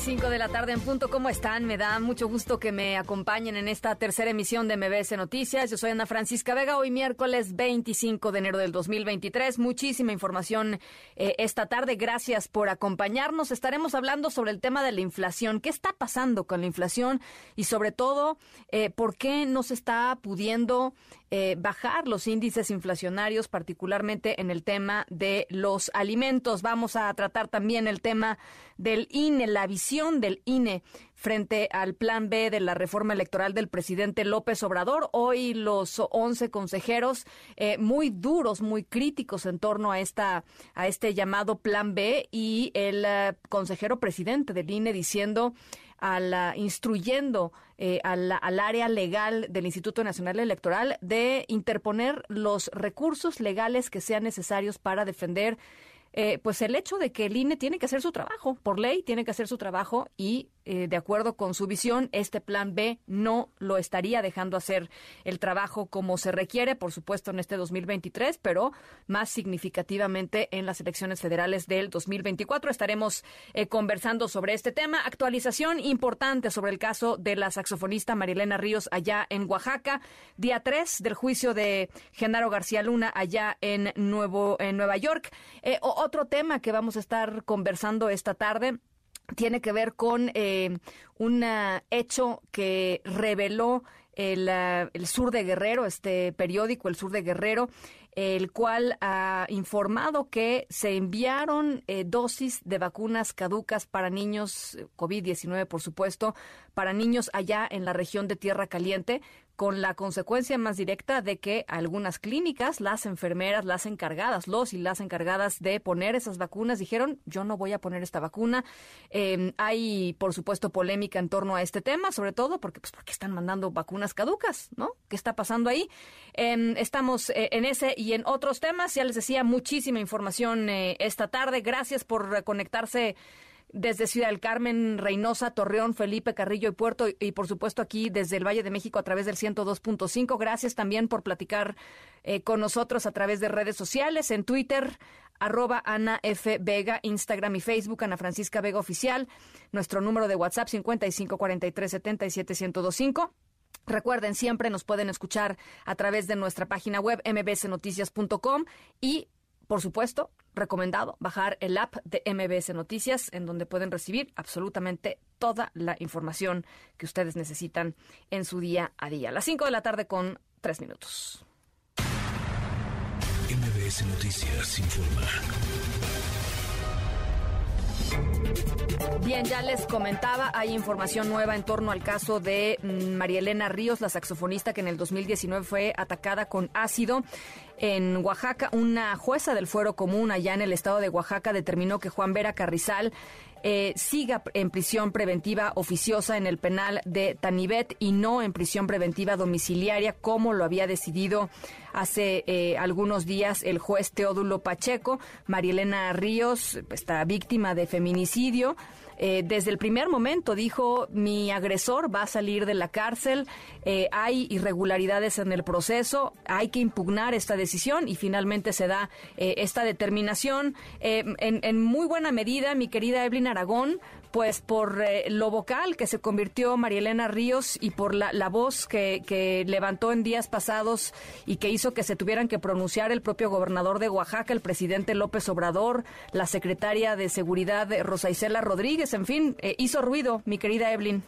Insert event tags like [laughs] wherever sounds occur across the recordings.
5 de la tarde en punto, ¿cómo están? Me da mucho gusto que me acompañen en esta tercera emisión de MBS Noticias. Yo soy Ana Francisca Vega, hoy miércoles 25 de enero del 2023. Muchísima información eh, esta tarde. Gracias por acompañarnos. Estaremos hablando sobre el tema de la inflación. ¿Qué está pasando con la inflación? Y sobre todo, eh, ¿por qué no se está pudiendo eh, bajar los índices inflacionarios, particularmente en el tema de los alimentos. Vamos a tratar también el tema del INE, la visión del INE frente al plan B de la reforma electoral del presidente López Obrador. Hoy los 11 consejeros eh, muy duros, muy críticos en torno a esta a este llamado plan B y el eh, consejero presidente del INE diciendo al, instruyendo eh, al, área legal del Instituto Nacional Electoral de interponer los recursos legales que sean necesarios para defender eh, pues el hecho de que el INE tiene que hacer su trabajo, por ley tiene que hacer su trabajo y eh, de acuerdo con su visión, este plan B no lo estaría dejando hacer el trabajo como se requiere, por supuesto, en este 2023, pero más significativamente en las elecciones federales del 2024. Estaremos eh, conversando sobre este tema. Actualización importante sobre el caso de la saxofonista Marilena Ríos allá en Oaxaca. Día 3 del juicio de Genaro García Luna allá en, Nuevo, en Nueva York. Eh, otro tema que vamos a estar conversando esta tarde tiene que ver con eh, un hecho que reveló el, ah, el, Sur de Guerrero, este periódico, el Sur de Guerrero, el cual ha informado que se enviaron eh, dosis de vacunas caducas para niños, eh, COVID-19 por supuesto, para niños allá en la región de Tierra Caliente, con la consecuencia más directa de que algunas clínicas, las enfermeras, las encargadas, los y las encargadas de poner esas vacunas, dijeron, yo no voy a poner esta vacuna. Em, hay, por supuesto, polémica en torno a este tema, sobre todo porque, pues, porque están mandando vacunas caducas, ¿no? ¿Qué está pasando ahí? Em, estamos eh, en ese y en otros temas. Ya les decía, muchísima información eh, esta tarde. Gracias por conectarse desde Ciudad del Carmen, Reynosa, Torreón, Felipe, Carrillo y Puerto y por supuesto aquí desde el Valle de México a través del 102.5. Gracias también por platicar eh, con nosotros a través de redes sociales, en Twitter, arroba Ana F. Vega, Instagram y Facebook, Ana Francisca Vega Oficial, nuestro número de WhatsApp 55 43 77 1025. Recuerden, siempre nos pueden escuchar a través de nuestra página web mbsnoticias.com y por supuesto, recomendado bajar el app de MBS Noticias, en donde pueden recibir absolutamente toda la información que ustedes necesitan en su día a día. A las 5 de la tarde con 3 minutos. MBS Noticias informa. Bien, ya les comentaba, hay información nueva en torno al caso de mm, María Elena Ríos, la saxofonista que en el 2019 fue atacada con ácido en Oaxaca. Una jueza del fuero común allá en el estado de Oaxaca determinó que Juan Vera Carrizal eh, siga en prisión preventiva oficiosa en el penal de Tanibet y no en prisión preventiva domiciliaria, como lo había decidido hace eh, algunos días el juez Teodulo Pacheco. Marielena Ríos, está víctima de feminicidio. Eh, desde el primer momento dijo, mi agresor va a salir de la cárcel, eh, hay irregularidades en el proceso, hay que impugnar esta decisión y finalmente se da eh, esta determinación. En, en, muy buena medida, mi querida Evelyn Aragón, pues por lo vocal que se convirtió Marielena Ríos y por la, la voz que, que, levantó en días pasados y que hizo que se tuvieran que pronunciar el propio gobernador de Oaxaca, el presidente López Obrador, la secretaria de Seguridad Rosa Isela Rodríguez, en fin, eh, hizo ruido, mi querida Evelyn.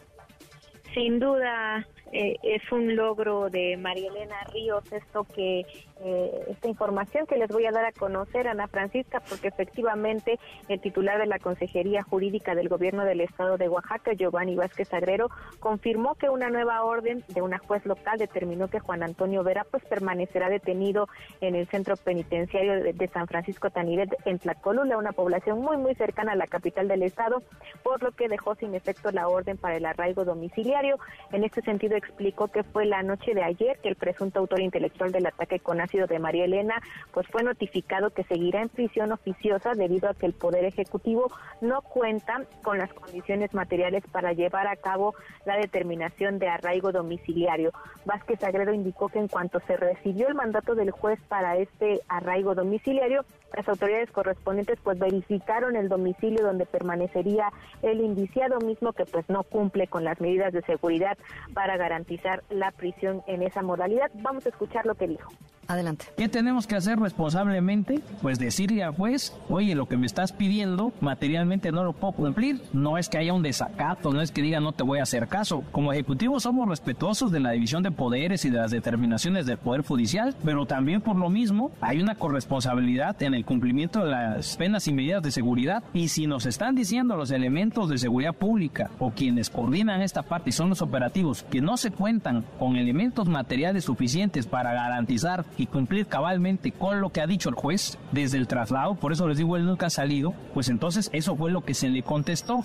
Sin duda, eh, es un logro de María Elena Ríos esto que eh, esta información que les voy a dar a conocer Ana Francisca porque efectivamente el titular de la Consejería Jurídica del Gobierno del Estado de Oaxaca Giovanni Vázquez Agrero confirmó que una nueva orden de una juez local determinó que Juan Antonio Vera pues permanecerá detenido en el centro penitenciario de, San Francisco Taniret en Tlacolula una población muy muy cercana a la capital del estado por lo que dejó sin efecto la orden para el arraigo domiciliario. En este sentido explicó que fue la noche de ayer que el presunto autor intelectual del ataque con de María Elena pues fue notificado que seguirá en prisión oficiosa debido a que el Poder Ejecutivo no cuenta con las condiciones materiales para llevar a cabo la determinación de arraigo domiciliario. Vázquez Agredo indicó que en cuanto se recibió el mandato del juez para este arraigo domiciliario, las autoridades correspondientes pues verificaron el domicilio donde permanecería el indiciado mismo que pues no cumple con las medidas de seguridad para garantizar la prisión en esa modalidad. Vamos a escuchar lo que dijo. Adelante. ¿Qué tenemos que hacer responsablemente? Pues decirle al juez, oye, lo que me estás pidiendo materialmente no lo puedo cumplir. No es que haya un desacato, no es que diga no te voy a hacer caso. Como ejecutivos somos respetuosos de la división de poderes y de las determinaciones del Poder Judicial, pero también por lo mismo hay una corresponsabilidad en el cumplimiento de las penas y medidas de seguridad. Y si nos están diciendo los elementos de seguridad pública o quienes coordinan esta parte y son los operativos que no se cuentan con elementos materiales suficientes para garantizar y cumplir cabalmente con lo que ha dicho el juez desde el traslado, por eso les digo, él nunca ha salido, pues entonces eso fue lo que se le contestó.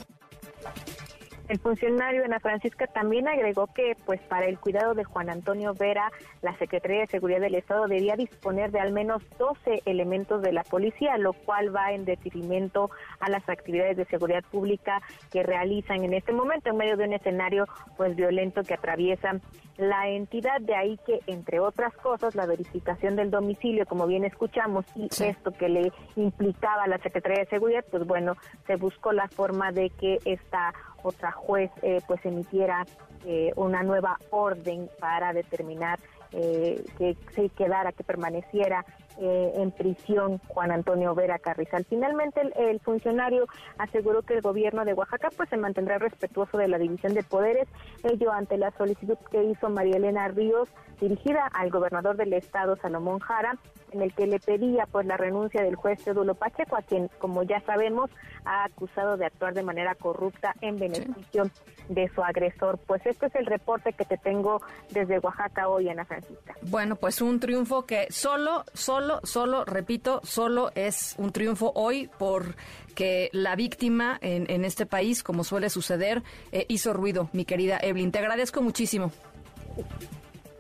El funcionario Ana Francisca también agregó que pues para el cuidado de Juan Antonio Vera, la Secretaría de Seguridad del Estado debía disponer de al menos 12 elementos de la policía, lo cual va en detrimento a las actividades de seguridad pública que realizan en este momento en medio de un escenario pues violento que atraviesa la entidad, de ahí que entre otras cosas la verificación del domicilio, como bien escuchamos, y esto que le implicaba a la Secretaría de Seguridad, pues bueno, se buscó la forma de que esta otra juez eh, pues emitiera eh, una nueva orden para determinar eh, que se quedara, que permaneciera eh, en prisión Juan Antonio Vera Carrizal. Finalmente, el, funcionario aseguró que el gobierno de Oaxaca pues se mantendrá respetuoso de la división de poderes, ello ante la solicitud que hizo María Elena Ríos dirigida al gobernador del estado Salomón Jara, en el que le pedía pues la renuncia del juez Teodulo Pacheco, a quien, como ya sabemos, ha acusado de actuar de manera corrupta en beneficio de su agresor. Pues este es el reporte que te tengo desde Oaxaca hoy, Ana Francisca. Bueno, pues un triunfo que solo, solo solo, repito, solo es un triunfo hoy por que la víctima en, este país, como suele suceder, eh, hizo ruido, mi querida Evelyn. Te agradezco muchísimo.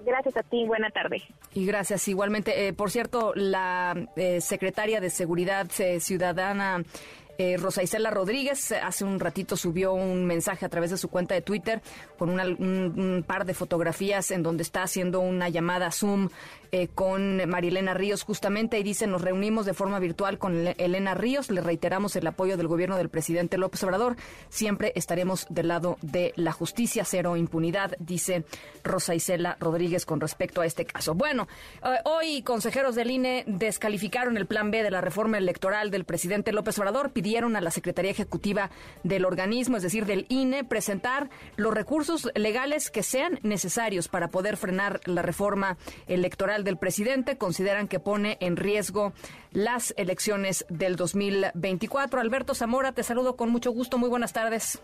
Gracias a ti, buena tarde. Y gracias igualmente. Eh, por cierto, la eh, secretaria de Seguridad Ciudadana eh, Rosa Isela Rodríguez hace un ratito subió un mensaje a través de su cuenta de Twitter con un, par de fotografías en donde está haciendo una llamada Zoom eh, con Marilena Ríos justamente y dice nos reunimos de forma virtual con Elena Ríos, le reiteramos el apoyo del gobierno del presidente López Obrador, siempre estaremos del lado de la justicia, cero impunidad, dice Rosa Isela Rodríguez con respecto a este caso. Bueno, eh, hoy consejeros del INE descalificaron el plan B de la reforma electoral del presidente López Obrador, pidieron a la Secretaría Ejecutiva del organismo, es decir, del INE, presentar los recursos legales que sean necesarios para poder frenar la reforma electoral del presidente. Consideran que pone en riesgo las elecciones del 2024. Alberto Zamora, te saludo con mucho gusto. Muy buenas tardes.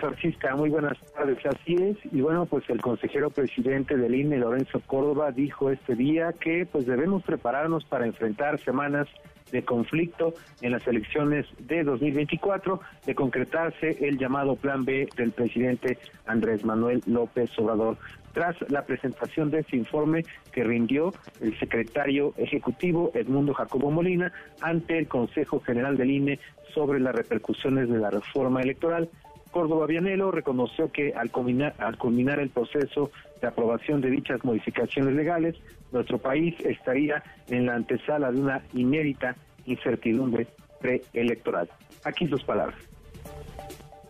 Francisca, muy buenas tardes. Así es, y bueno, pues el consejero presidente del INE, Lorenzo Córdoba, dijo este día que pues debemos prepararnos para enfrentar semanas de conflicto en las elecciones de 2024, de concretarse el llamado Plan B del presidente Andrés Manuel López Obrador. Tras la presentación de este informe que rindió el secretario ejecutivo Edmundo Jacobo Molina ante el Consejo General del INE sobre las repercusiones de la reforma electoral, Córdoba Vianelo reconoció que al culminar, al culminar el proceso de aprobación de dichas modificaciones legales, nuestro país estaría en la antesala de una inédita incertidumbre preelectoral. Aquí sus palabras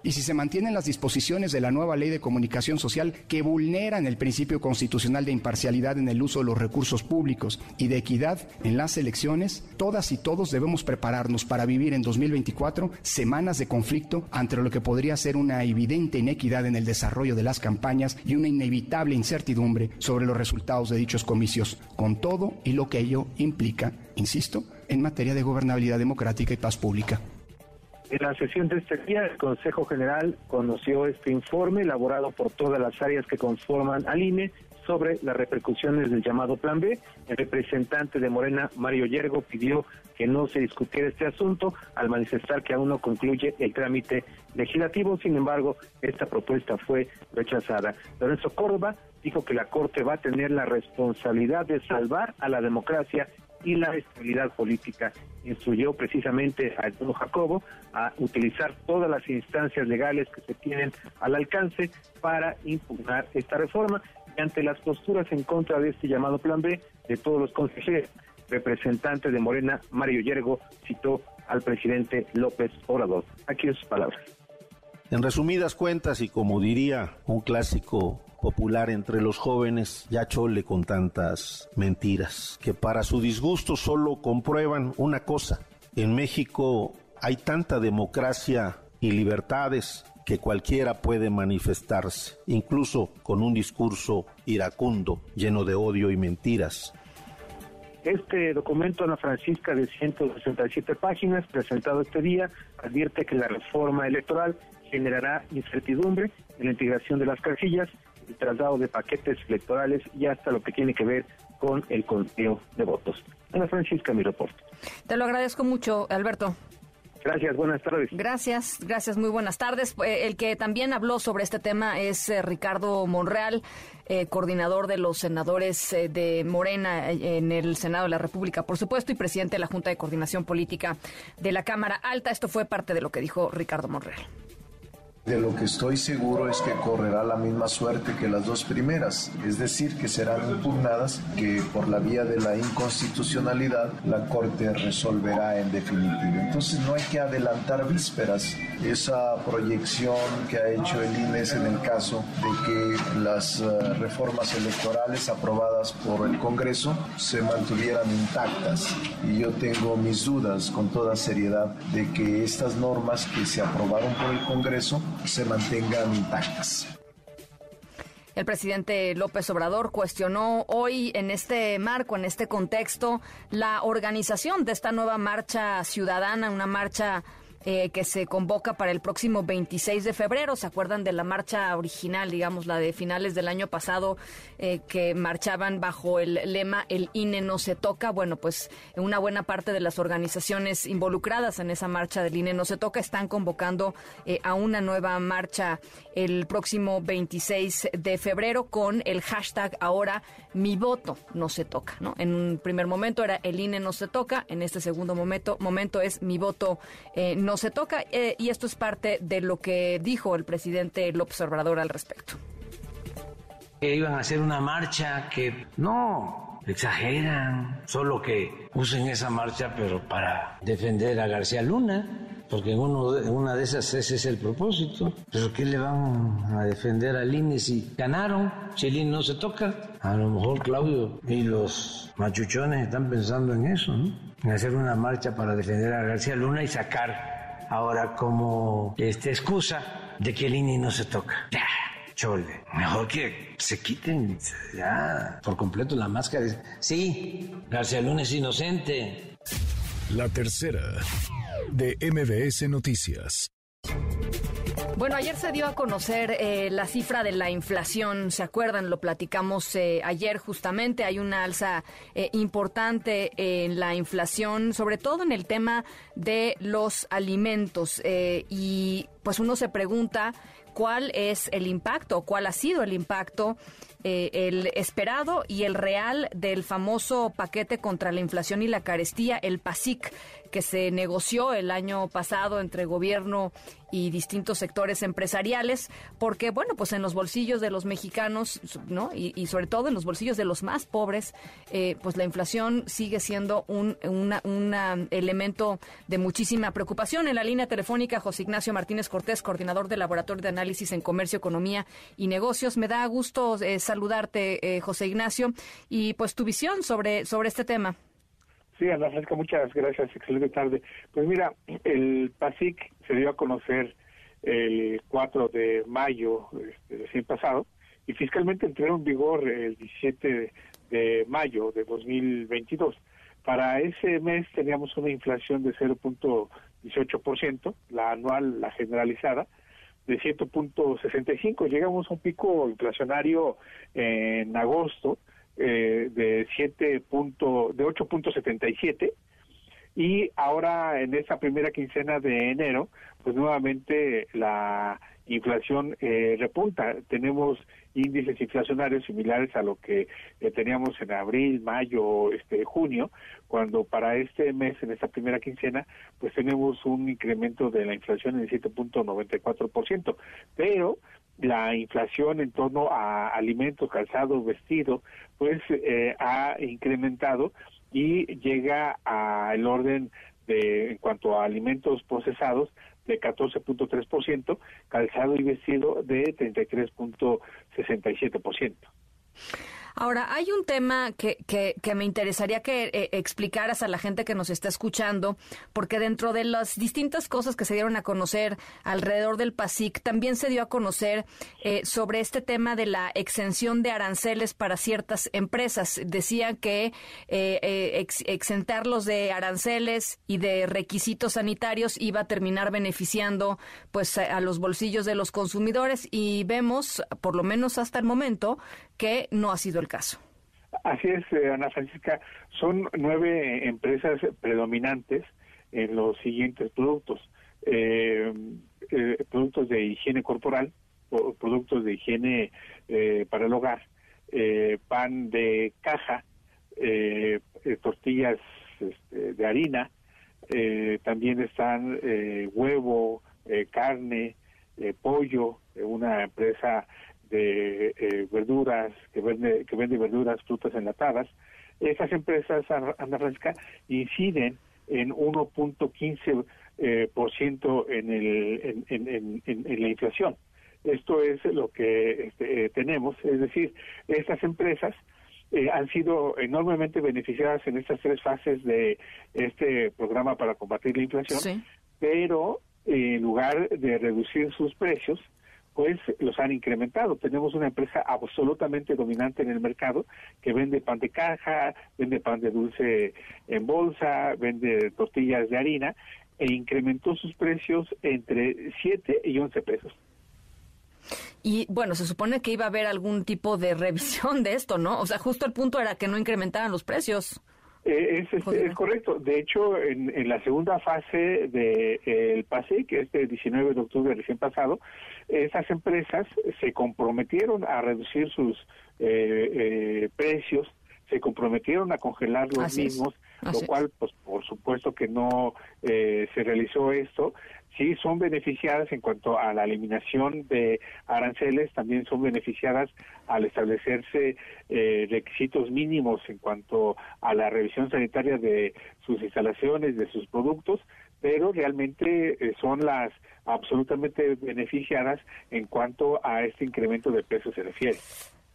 y si se mantienen las disposiciones de la nueva ley de comunicación social que vulneran el principio constitucional de imparcialidad en el uso de los recursos públicos y de equidad en las elecciones, todas y todos debemos prepararnos para vivir en 2024 semanas de conflicto ante lo que podría ser una evidente inequidad en el desarrollo de las campañas y una inevitable incertidumbre sobre los resultados de dichos comicios, con todo y lo que ello implica, insisto, en materia de gobernabilidad democrática y paz pública. En la sesión de este día, el Consejo General conoció este informe elaborado por todas las áreas que conforman al INE sobre las repercusiones del llamado Plan B. El representante de Morena, Mario Yergo, pidió que no se discutiera este asunto al manifestar que aún no concluye el trámite legislativo. Sin embargo, esta propuesta fue rechazada. Lorenzo Córdoba dijo que la Corte va a tener la responsabilidad de salvar a la democracia y la estabilidad política. Instruyó precisamente a Eduardo Jacobo a utilizar todas las instancias legales que se tienen al alcance para impugnar esta reforma. Y ante las posturas en contra de este llamado Plan B de todos los consejeros, representante de Morena, Mario Yergo, citó al presidente López Obrador. Aquí sus palabras. En resumidas cuentas, y como diría un clásico popular entre los jóvenes, ya chole con tantas mentiras, que para su disgusto solo comprueban una cosa. En México hay tanta democracia y libertades que cualquiera puede manifestarse, incluso con un discurso iracundo, lleno de odio y mentiras. Este documento, Ana Francisca, de 167 páginas, presentado este día, advierte que la reforma electoral generará incertidumbre en la integración de las casillas, el traslado de paquetes electorales y hasta lo que tiene que ver con el conteo de votos. Ana Francisca, mi reporte. Te lo agradezco mucho, Alberto. Gracias, buenas tardes. Gracias, gracias, muy buenas tardes. Eh, el que también habló sobre este tema es eh, Ricardo Monreal, eh, coordinador de los senadores de Morena en el Senado de la República, por supuesto, y presidente de la Junta de Coordinación Política de la Cámara Alta. Esto fue parte de lo que dijo Ricardo Monreal. De lo que estoy seguro es que correrá la misma suerte que las dos primeras, es decir, que serán impugnadas, que por la vía de la inconstitucionalidad la Corte resolverá en definitiva. Entonces no hay que adelantar vísperas. Esa proyección que ha hecho el INES en el caso de que las eh, reformas electorales aprobadas por el Congreso se mantuvieran intactas. Y yo tengo mis dudas con toda seriedad de que estas normas que se aprobaron por el Congreso se mantengan intactas. El presidente López Obrador cuestionó hoy en este marco, en este contexto, la organización de esta nueva marcha ciudadana, una marcha eh, que se convoca para el próximo 26 de febrero. ¿Se acuerdan de la marcha original, digamos, la de finales del año pasado, eh, que marchaban bajo el lema El INE no se toca? Bueno, pues una buena parte de las organizaciones involucradas en esa marcha del INE no se toca están convocando eh, a una nueva marcha el próximo 26 de febrero con el hashtag ahora mi voto no se toca. ¿no? En un primer momento era el INE no se toca, en este segundo momento, momento es mi voto no se toca eh, y esto es parte de lo que dijo el presidente López Obrador al respecto. Que iban a hacer una marcha que no exageran, solo que usen esa marcha pero para defender a García Luna porque en, uno, en una de esas ese es el propósito. Pero ¿qué le van a defender al INE si ganaron? Si INE no se toca. A lo mejor Claudio y los machuchones están pensando en eso, ¿no? En hacer una marcha para defender a García Luna y sacar ahora como este, excusa de que el INE no se toca. Ya, chole. Mejor que se quiten ya por completo la máscara. Sí, García Luna es inocente. La tercera de MBS Noticias. Bueno, ayer se dio a conocer eh, la cifra de la inflación, ¿se acuerdan? Lo platicamos eh, ayer justamente. Hay una alza eh, importante en la inflación, sobre todo en el tema de los alimentos. y pues uno se pregunta cuál es el impacto, cuál ha sido el impacto el esperado y el real del famoso paquete contra la inflación y la carestía, el PASIC, que se negoció el año pasado entre gobierno y distintos sectores empresariales, porque bueno, pues en los bolsillos de los mexicanos, ¿no? Y, sobre todo en los bolsillos de los más pobres, eh, pues la inflación sigue siendo un elemento de muchísima preocupación. En la línea telefónica, José Ignacio Martínez Cortés, coordinador del Laboratorio de Análisis en Comercio, Economía y Negocios. Me da gusto eh, saludarte, eh, José Ignacio, y pues tu visión sobre, sobre este tema. Sí, Ana Francisca, muchas gracias. Excelente tarde. Pues mira, el PASIC se dio a conocer el 4 de mayo este, recién pasado y fiscalmente entró en vigor el 17 de, mayo de 2022. Para ese mes teníamos una inflación de 0.18%, la anual, la generalizada, de 7.65. Llegamos a un pico inflacionario en agosto eh, de 7 punto, de 8.77 y ahora en esta primera quincena de enero, pues nuevamente la inflación eh, repunta. Tenemos índices inflacionarios similares a lo que eh, teníamos en abril, mayo, este junio, cuando para este mes, en esta primera quincena, pues tenemos un incremento de la inflación en 7.94%. Pero la inflación en torno a alimentos, calzado, vestido, pues eh, ha incrementado y llega al orden de, en cuanto a alimentos procesados, de 14.3%, calzado y vestido de 33.67%. Ahora, hay un tema que, que, me interesaría que eh, explicaras a la gente que nos está escuchando, porque dentro de las distintas cosas que se dieron a conocer alrededor del PASIC, también se dio a conocer eh, sobre este tema de la exención de aranceles para ciertas empresas. Decían que eh, exentarlos de aranceles y de requisitos sanitarios iba a terminar beneficiando pues a los bolsillos de los consumidores y vemos, por lo menos hasta el momento, que no ha sido el caso. Así es, eh, Ana Francisca. Son nueve empresas predominantes en los siguientes productos. Eh, eh, productos de higiene corporal, productos de higiene para el hogar, pan de caja, tortillas este, de harina, también están huevo, carne, pollo, una empresa de eh, verduras, que vende, que vende verduras, frutas enlatadas, esas empresas, Ana Francisca, inciden en 1.15% eh, por ciento en, el, en, en, la inflación. Esto es lo que este, eh, tenemos, es decir, estas empresas eh, han sido enormemente beneficiadas en estas tres fases de este programa para combatir la inflación, pero en lugar de reducir sus precios, pues los han incrementado. Tenemos una empresa absolutamente dominante en el mercado que vende pan de caja, vende pan de dulce en bolsa, vende tortillas de harina e incrementó sus precios entre 7 y 11 pesos. Y bueno, se supone que iba a haber algún tipo de revisión de esto, ¿no? O sea, justo el punto era que no incrementaran los precios. Eh, es, es, correcto. De hecho, en, en la segunda fase del de, PASE, que es del 19 de octubre recién pasado, esas empresas se comprometieron a reducir sus eh, eh, precios, se comprometieron a congelar los mismos, lo cual, pues, por supuesto que no se realizó esto sí son beneficiadas en cuanto a la eliminación de aranceles, también son beneficiadas al establecerse eh, requisitos mínimos en cuanto a la revisión sanitaria de sus instalaciones, de sus productos, pero realmente eh, son las absolutamente beneficiadas en cuanto a este incremento de peso se refiere.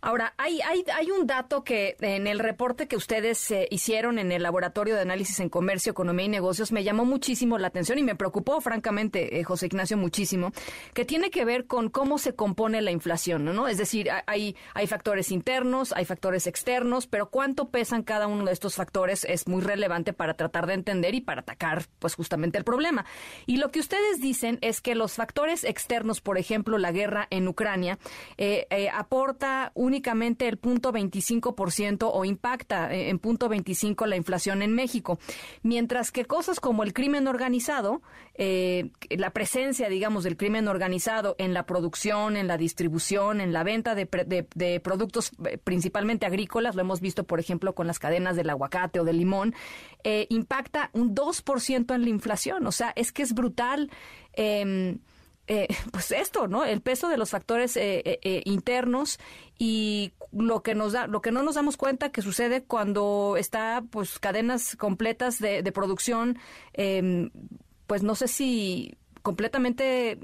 Ahora, hay, hay, hay un dato que en el reporte que ustedes eh, hicieron en el Laboratorio de Análisis en Comercio, Economía y Negocios me llamó muchísimo la atención y me preocupó, francamente, eh, José Ignacio, muchísimo, que tiene que ver con cómo se compone la inflación, ¿no? Es decir, hay, hay factores internos, hay factores externos, pero cuánto pesan cada uno de estos factores es muy relevante para tratar de entender y para atacar, pues, justamente el problema. Y lo que ustedes dicen es que los factores externos, por ejemplo, la guerra en Ucrania, eh, aporta un únicamente el punto 25% o impacta eh, en punto 25 la inflación en México, mientras que cosas como el crimen organizado, eh, la presencia, digamos, del crimen organizado en la producción, en la distribución, en la venta de, de productos eh, principalmente agrícolas, lo hemos visto, por ejemplo, con las cadenas del aguacate o del limón, impacta un 2% en la inflación. O sea, es que es brutal. Eh, eh, pues esto, ¿no? El peso de los factores eh, eh, internos y lo que nos da, lo que no nos damos cuenta que sucede cuando está, pues, cadenas completas de, producción, em, pues, no sé si completamente,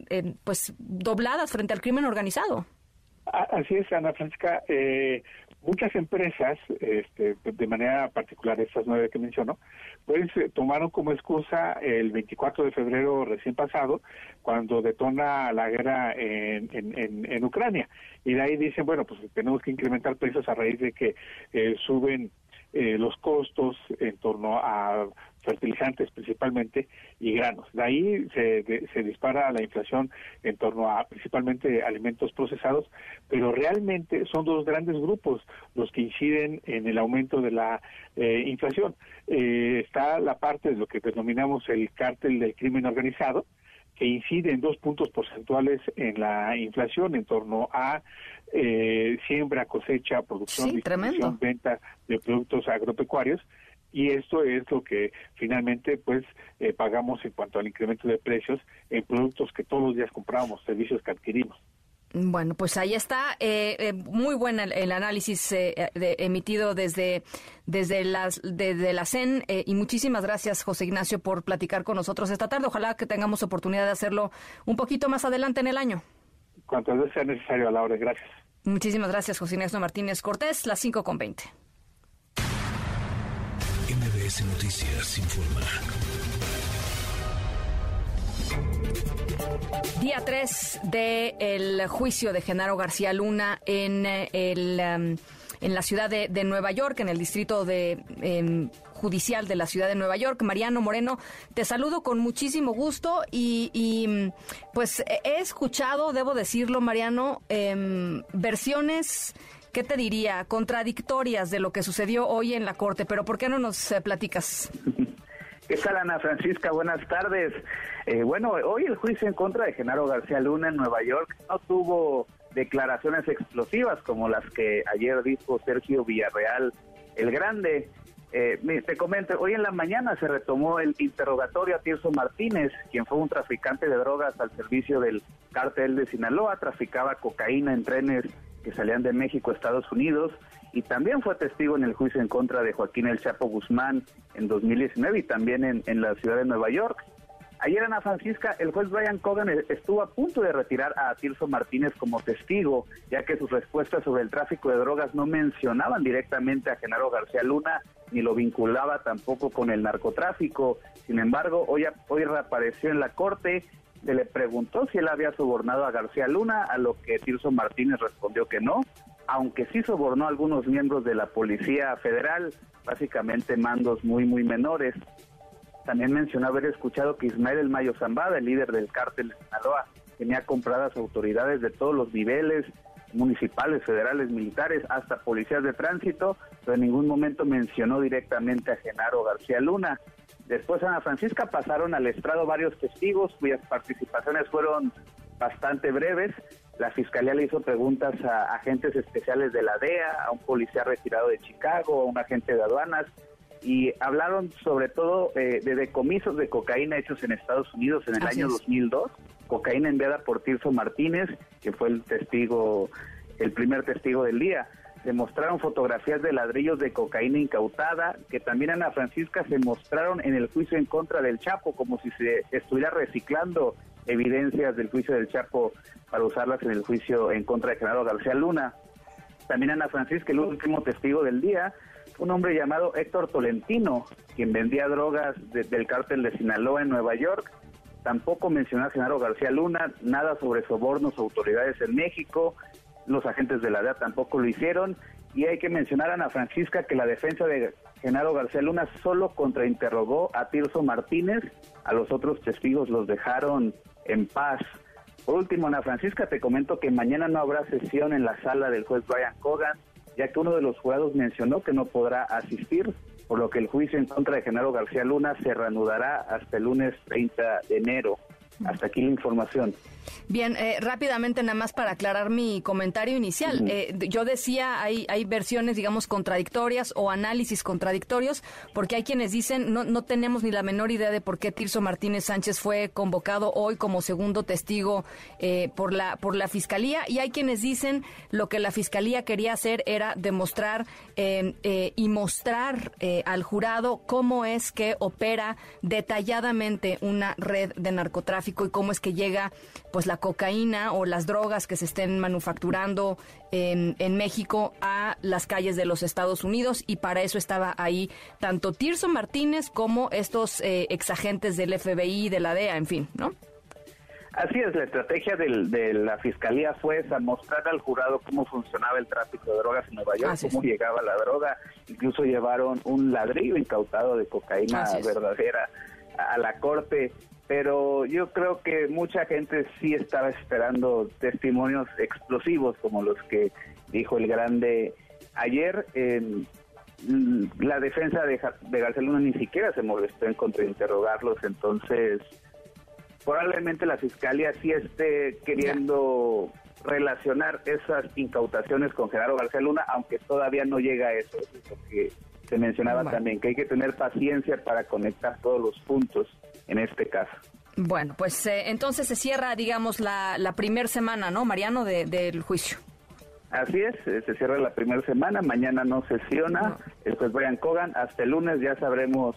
pues, dobladas frente al crimen organizado. Así es, Ana Francisca. muchas empresas, este, de manera particular estas nueve que menciono, pues tomaron como excusa el 24 de febrero recién pasado, cuando detona la guerra en, en, Ucrania. Y de ahí dicen, bueno, pues tenemos que incrementar precios a raíz de que eh, suben eh, los costos en torno a fertilizantes principalmente y granos. De ahí se, se dispara la inflación en torno a principalmente alimentos procesados, pero realmente son dos grandes grupos los que inciden en el aumento de la eh, inflación. Eh, está la parte de lo que denominamos el cártel del crimen organizado, que incide en dos puntos porcentuales en la inflación en torno a eh, siembra, cosecha, producción, distribución, venta de productos agropecuarios y esto es lo que finalmente pues eh, pagamos en cuanto al incremento de precios en productos que todos los días compramos, servicios que adquirimos. Bueno, pues ahí está. Eh, eh, muy bueno el, análisis emitido desde, desde, las, desde la CEN y muchísimas gracias, José Ignacio, por platicar con nosotros esta tarde. Ojalá que tengamos oportunidad de hacerlo un poquito más adelante en el año. Cuantas veces sea necesario a la hora. Gracias. Muchísimas gracias, José Ignacio Martínez Cortés, las 5 con 20. MBS Noticias informa. Día 3 del juicio de Genaro García Luna en, el, um, en la ciudad de, Nueva York, en el distrito de, em, judicial de la ciudad de Nueva York. Mariano Moreno, te saludo con muchísimo gusto y, pues he escuchado, debo decirlo, Mariano, em, versiones ¿qué te diría? Contradictorias de lo que sucedió hoy en la Corte, pero ¿por qué no nos eh, platicas? [laughs] ¿Qué tal, Ana Francisca? Buenas tardes. Eh, bueno, hoy el juicio en contra de Genaro García Luna en Nueva York no tuvo declaraciones explosivas como las que ayer dijo Sergio Villarreal el Grande. Eh, te comento, hoy en la mañana se retomó el interrogatorio a Tirso Martínez, quien fue un traficante de drogas al servicio del cártel de Sinaloa, traficaba cocaína en trenes que salían de México a Estados Unidos y también fue testigo en el juicio en contra de Joaquín El Chapo Guzmán en 2019 y también en, en la ciudad de Nueva York. Ayer Ana Francisca, el juez Brian Cogan estuvo a punto de retirar a Tirso Martínez como testigo, ya que sus respuestas sobre el tráfico de drogas no mencionaban directamente a Genaro García Luna ni lo vinculaba tampoco con el narcotráfico. Sin embargo, hoy, hoy reapareció en la corte se le preguntó si él había sobornado a García Luna, a lo que Tirso Martínez respondió que no, aunque sí sobornó a algunos miembros de la Policía Federal, básicamente mandos muy, muy menores. También mencionó haber escuchado que Ismael El Mayo Zambada, el líder del cártel de Sinaloa, tenía compradas autoridades de todos los niveles, municipales, federales, militares, hasta policías de tránsito, pero en ningún momento mencionó directamente a Genaro García Luna. Después Ana Francisca pasaron al estrado varios testigos cuyas participaciones fueron bastante breves. La fiscalía le hizo preguntas a agentes especiales de la DEA, a un policía retirado de Chicago, a un agente de aduanas, y hablaron sobre todo eh, de decomisos de cocaína hechos en Estados Unidos en el año 2002, cocaína enviada por Tirso Martínez, que fue el testigo, el primer testigo del día. Se mostraron fotografías de ladrillos de cocaína incautada, que también Ana Francisca se mostraron en el juicio en contra del Chapo, como si se estuviera reciclando evidencias del juicio del Chapo para usarlas en el juicio en contra de Genaro García Luna. También Ana Francisca, el último testigo del día, un hombre llamado Héctor Tolentino, quien vendía drogas del cártel de Sinaloa en Nueva York. Tampoco mencionó a Genaro García Luna, nada sobre sobornos a autoridades en México, los agentes de la DEA tampoco lo hicieron. Y hay que mencionar a Ana Francisca que la defensa de Genaro García Luna solo contrainterrogó a Tirso Martínez, a los otros testigos los dejaron en paz. Por último, Ana Francisca, te comento que mañana no habrá sesión en la sala del juez Brian Cogan, ya que uno de los jurados mencionó que no podrá asistir, por lo que el juicio en contra de Genaro García Luna se reanudará hasta el lunes 30 de enero. Hasta aquí la información. Bien, eh, rápidamente nada más para aclarar mi comentario inicial. Eh, yo decía, hay, hay versiones, digamos, contradictorias o análisis contradictorios, porque hay quienes dicen, no, no tenemos ni la menor idea de por qué Tirso Martínez Sánchez fue convocado hoy como segundo testigo eh, por, la, por la Fiscalía, y hay quienes dicen lo que la Fiscalía quería hacer era demostrar y mostrar al jurado cómo es que opera detalladamente una red de narcotráfico y cómo es que llega pues la cocaína o las drogas que se estén manufacturando en, en, México a las calles de los Estados Unidos y para eso estaba ahí tanto Tirso Martínez como estos eh, exagentes del FBI, de la DEA, en fin, ¿no? Así es, la estrategia de la fiscalía fue esa, mostrar al jurado cómo funcionaba el tráfico de drogas en Nueva York, cómo llegaba la droga, incluso llevaron un ladrillo incautado de cocaína verdadera a la corte, pero yo creo que mucha gente sí estaba esperando testimonios explosivos como los que dijo el grande ayer. la defensa de, de García Luna ni siquiera se molestó en contrainterrogarlos, entonces probablemente la fiscalía sí esté queriendo relacionar esas incautaciones con Gerardo García Luna, aunque todavía no llega a eso. Que se mencionaba también, que hay que tener paciencia para conectar todos los puntos en este caso. Bueno, pues eh, entonces se cierra, digamos, la, la primera semana, ¿no, Mariano, del juicio? Así es, eh, se cierra la primera semana, mañana no sesiona, después Brian Cogan, hasta el lunes ya sabremos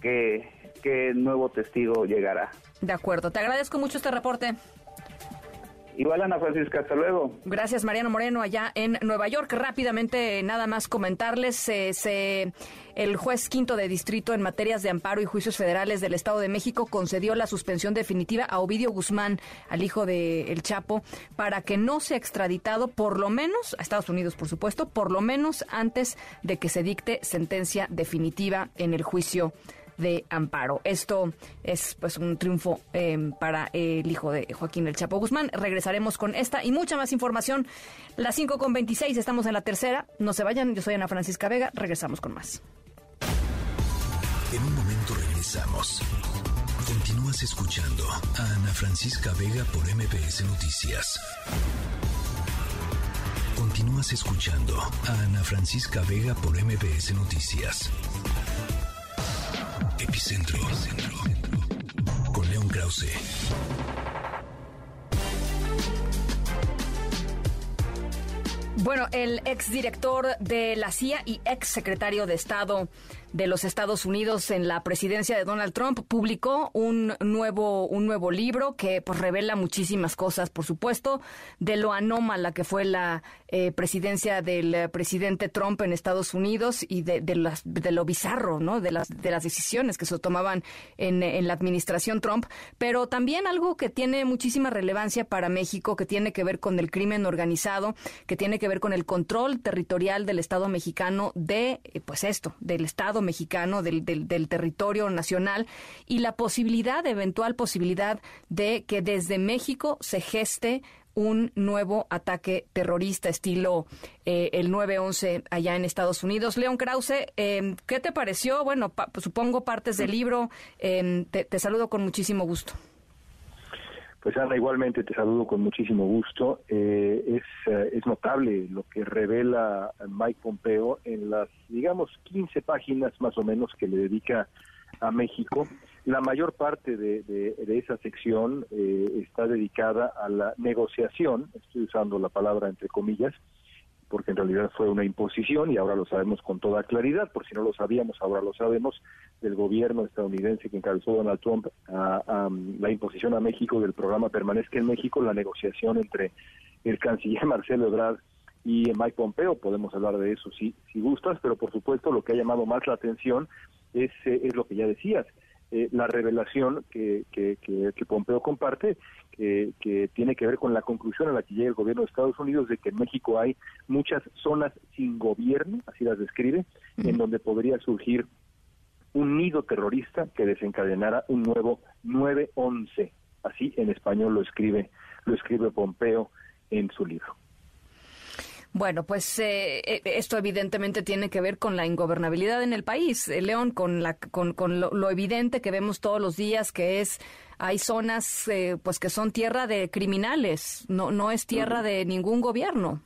qué, qué nuevo testigo llegará. De acuerdo, te agradezco mucho este reporte. Igual Ana Francisca, hasta luego. Gracias Mariano Moreno allá en Nueva York. Rápidamente nada más comentarles, se, el juez quinto de distrito en materias de amparo y juicios federales del Estado de México concedió la suspensión definitiva a Ovidio Guzmán, al hijo de El Chapo, para que no sea extraditado por lo menos a Estados Unidos, por supuesto, por lo menos antes de que se dicte sentencia definitiva en el juicio de amparo. Esto es pues un triunfo em, para el hijo de Joaquín El Chapo Guzmán. Regresaremos con esta y mucha más información. Las 5 con 26, estamos en la tercera. No se vayan, yo soy Ana Francisca Vega. Regresamos con más. En un momento regresamos. Continúas escuchando a Ana Francisca Vega por MPS Noticias. Continúas escuchando a Ana Francisca Vega por MPS Noticias. Epicentro. Con León Krause. Bueno, el exdirector de la CIA y ex secretario de Estado de los Estados Unidos en la presidencia de Donald Trump publicó un nuevo un nuevo libro que pues revela muchísimas cosas, por supuesto, de lo anómala que fue la eh, presidencia del eh, presidente Trump en Estados Unidos y de, las, de lo bizarro, ¿no? De las de las decisiones que se tomaban en, en la administración Trump, pero también algo que tiene muchísima relevancia para México, que tiene que ver con el crimen organizado, que tiene que ver con el control territorial del Estado mexicano de, eh, pues esto, del Estado mexicano, del, del, territorio nacional y la posibilidad, eventual posibilidad de que desde México se geste un nuevo ataque terrorista estilo eh, el 9-11 allá en Estados Unidos. León Krause, eh, ¿qué te pareció? Bueno, supongo partes del libro. Eh, te, saludo con muchísimo gusto. Pues Ana, igualmente te saludo con muchísimo gusto. Eh, es, eh, es notable lo que revela Mike Pompeo en las, digamos, 15 páginas más o menos que le dedica a México. La mayor parte de, de, esa sección eh, está dedicada a la negociación, estoy usando la palabra entre comillas, porque en realidad fue una imposición y ahora lo sabemos con toda claridad, por si no lo sabíamos, ahora lo sabemos, del gobierno estadounidense que encabezó Donald Trump a, la imposición a México del programa Permanezca en México, la negociación entre el canciller [laughs] Marcelo Ebrard y Mike Pompeo, podemos hablar de eso si, si gustas, pero por supuesto lo que ha llamado más la atención es, eh, es lo que ya decías, eh, la revelación que, que, que, Pompeo comparte, que, que, tiene que ver con la conclusión a la que llega el gobierno de Estados Unidos de que en México hay muchas zonas sin gobierno, así las describe, en donde podría surgir un nido terrorista que desencadenara un nuevo 9-11. Así en español lo escribe, lo escribe Pompeo en su libro. Bueno, pues eh, eh, esto evidentemente tiene que ver con la ingobernabilidad en el país, eh, León, con, la, con, con lo, evidente que vemos todos los días, que es hay zonas pues que son tierra de criminales, no, no es tierra de ningún gobierno.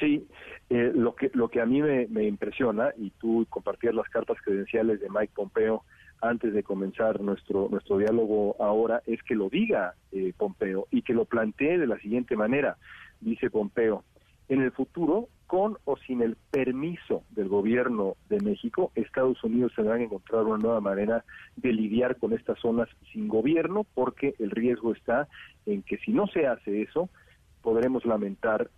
Sí, lo que lo que a mí me, me, impresiona y tú compartías las cartas credenciales de Mike Pompeo antes de comenzar nuestro nuestro diálogo ahora es que lo diga Pompeo y que lo plantee de la siguiente manera dice Pompeo en el futuro, con o sin el permiso del gobierno de México, Estados Unidos tendrá que encontrar una nueva manera de lidiar con estas zonas sin gobierno, porque el riesgo está en que si no se hace eso, podremos lamentar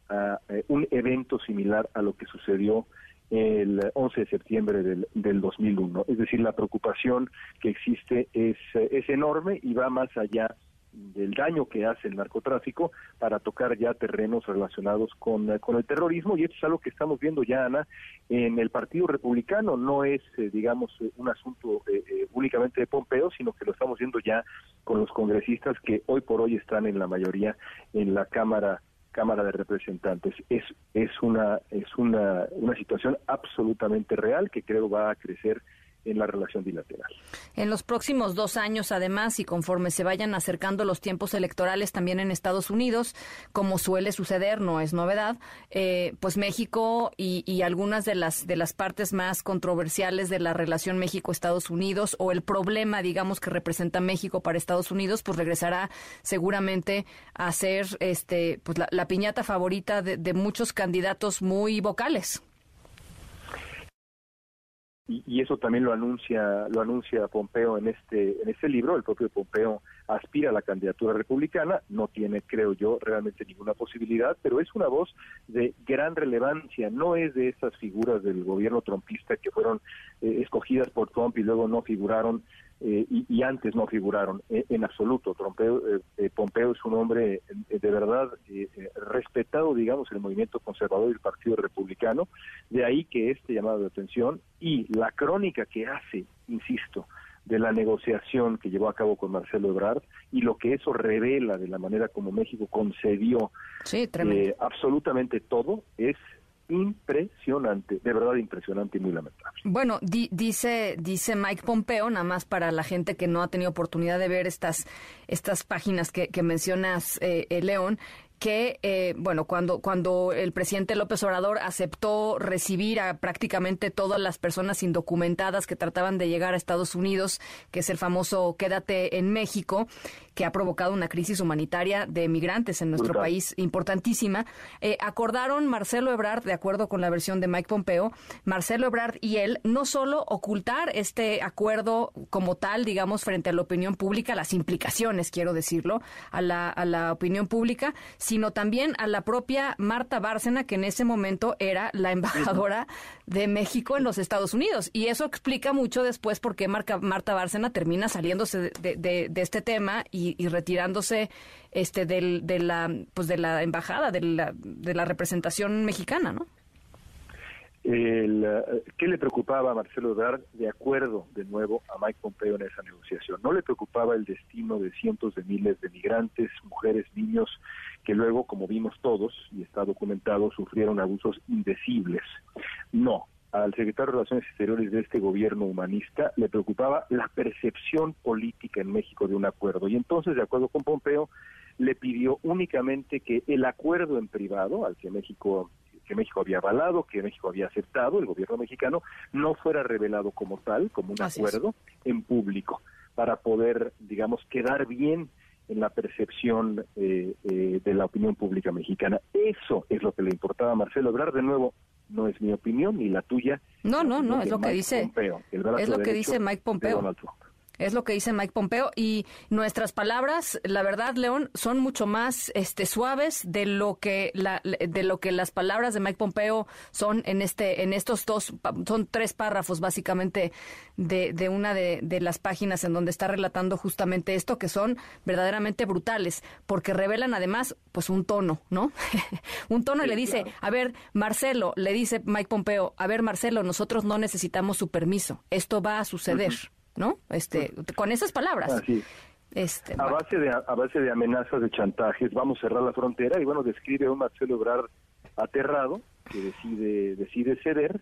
eh, un evento similar a lo que sucedió el 11 de septiembre del, del 2001. Es decir, la preocupación que existe es, es enorme y va más allá del daño que hace el narcotráfico para tocar ya terrenos relacionados con, eh, con el terrorismo y esto es algo que estamos viendo ya, Ana, en el Partido Republicano. No es, eh, digamos, un asunto únicamente de Pompeo, sino que lo estamos viendo ya con los congresistas que hoy por hoy están en la mayoría en la Cámara Cámara de Representantes. Es, es, una, es una, una situación absolutamente real que creo va a crecer en la relación bilateral. En los próximos dos años, además, y conforme se vayan acercando los tiempos electorales también en Estados Unidos, como suele suceder, no es novedad, eh, pues México y, algunas de las de las partes más controversiales de la relación México-Estados Unidos o el problema, digamos, que representa México para Estados Unidos, pues regresará seguramente a ser este, pues la, piñata favorita de muchos candidatos muy vocales y, eso también lo anuncia lo anuncia Pompeo en este en este libro. El propio Pompeo aspira a la candidatura republicana. No tiene creo yo realmente ninguna posibilidad pero es una voz de gran relevancia. No es de esas figuras del gobierno trumpista que fueron eh, escogidas por Trump y luego no figuraron eh, y, antes no figuraron eh, en, absoluto. Eh, Pompeo es un hombre de verdad respetado, digamos, el movimiento conservador y el Partido Republicano, de ahí que este llamado de atención y la crónica que hace, insisto, de la negociación que llevó a cabo con Marcelo Ebrard y lo que eso revela de la manera como México concedió absolutamente todo es impresionante, de verdad impresionante y muy lamentable. Bueno, dice dice Mike Pompeo, nada más para la gente que no ha tenido oportunidad de ver estas estas páginas que, mencionas, eh, eh, León, que, eh, bueno, cuando, cuando el presidente López Obrador aceptó recibir a prácticamente todas las personas indocumentadas que trataban de llegar a Estados Unidos, que es el famoso Quédate en México, que ha provocado una crisis humanitaria de migrantes en nuestro país importantísima, eh, acordaron Marcelo Ebrard, de acuerdo con la versión de Mike Pompeo, Marcelo Ebrard y él, no solo ocultar este acuerdo como tal, digamos, frente a la opinión pública, las implicaciones, quiero decirlo, a la, a la opinión pública, sino también a la propia Marta Bárcena, que en ese momento era la embajadora de México en los Estados Unidos. Y eso explica mucho después por qué Marta Bárcena termina saliéndose de, este tema y, retirándose este de la pues de la embajada, de la, de la representación mexicana, ¿no? el, ¿qué le preocupaba a Marcelo Ebrard de acuerdo de nuevo a Mike Pompeo en esa negociación? No le preocupaba el destino de cientos de miles de migrantes, mujeres, niños, que luego, como vimos todos, y está documentado, sufrieron abusos indecibles. No, al secretario de Relaciones Exteriores de este gobierno humanista le preocupaba la percepción política en México de un acuerdo. Y entonces, de acuerdo con Pompeo, le pidió únicamente que el acuerdo en privado al que México que México había avalado, que México había aceptado, el gobierno mexicano, no fuera revelado como tal, como un acuerdo en público, para poder, digamos, quedar bien en la percepción eh, eh, de la opinión pública mexicana. Eso es lo que le importaba a Marcelo Ebrard. De nuevo, no es mi opinión ni la tuya. No, no, no, es lo que dice. es lo que dice Mike Pompeo. Es lo que dice Mike Pompeo y nuestras palabras, la verdad, León, son mucho más este suaves de lo que la, de lo que las palabras de Mike Pompeo son en este en estos dos son tres párrafos básicamente de, de una de, de las páginas en donde está relatando justamente esto que son verdaderamente brutales porque revelan además pues un tono, ¿no? [laughs] un tono y le dice, a ver, Marcelo, le dice Mike Pompeo, a ver, Marcelo, nosotros no necesitamos su permiso, esto va a suceder. ¿No? Este, con esas palabras. Este, a base de a base de amenazas, de chantajes, vamos a cerrar la frontera y bueno, describe a un Marcelo Ebrard aterrado que decide decide ceder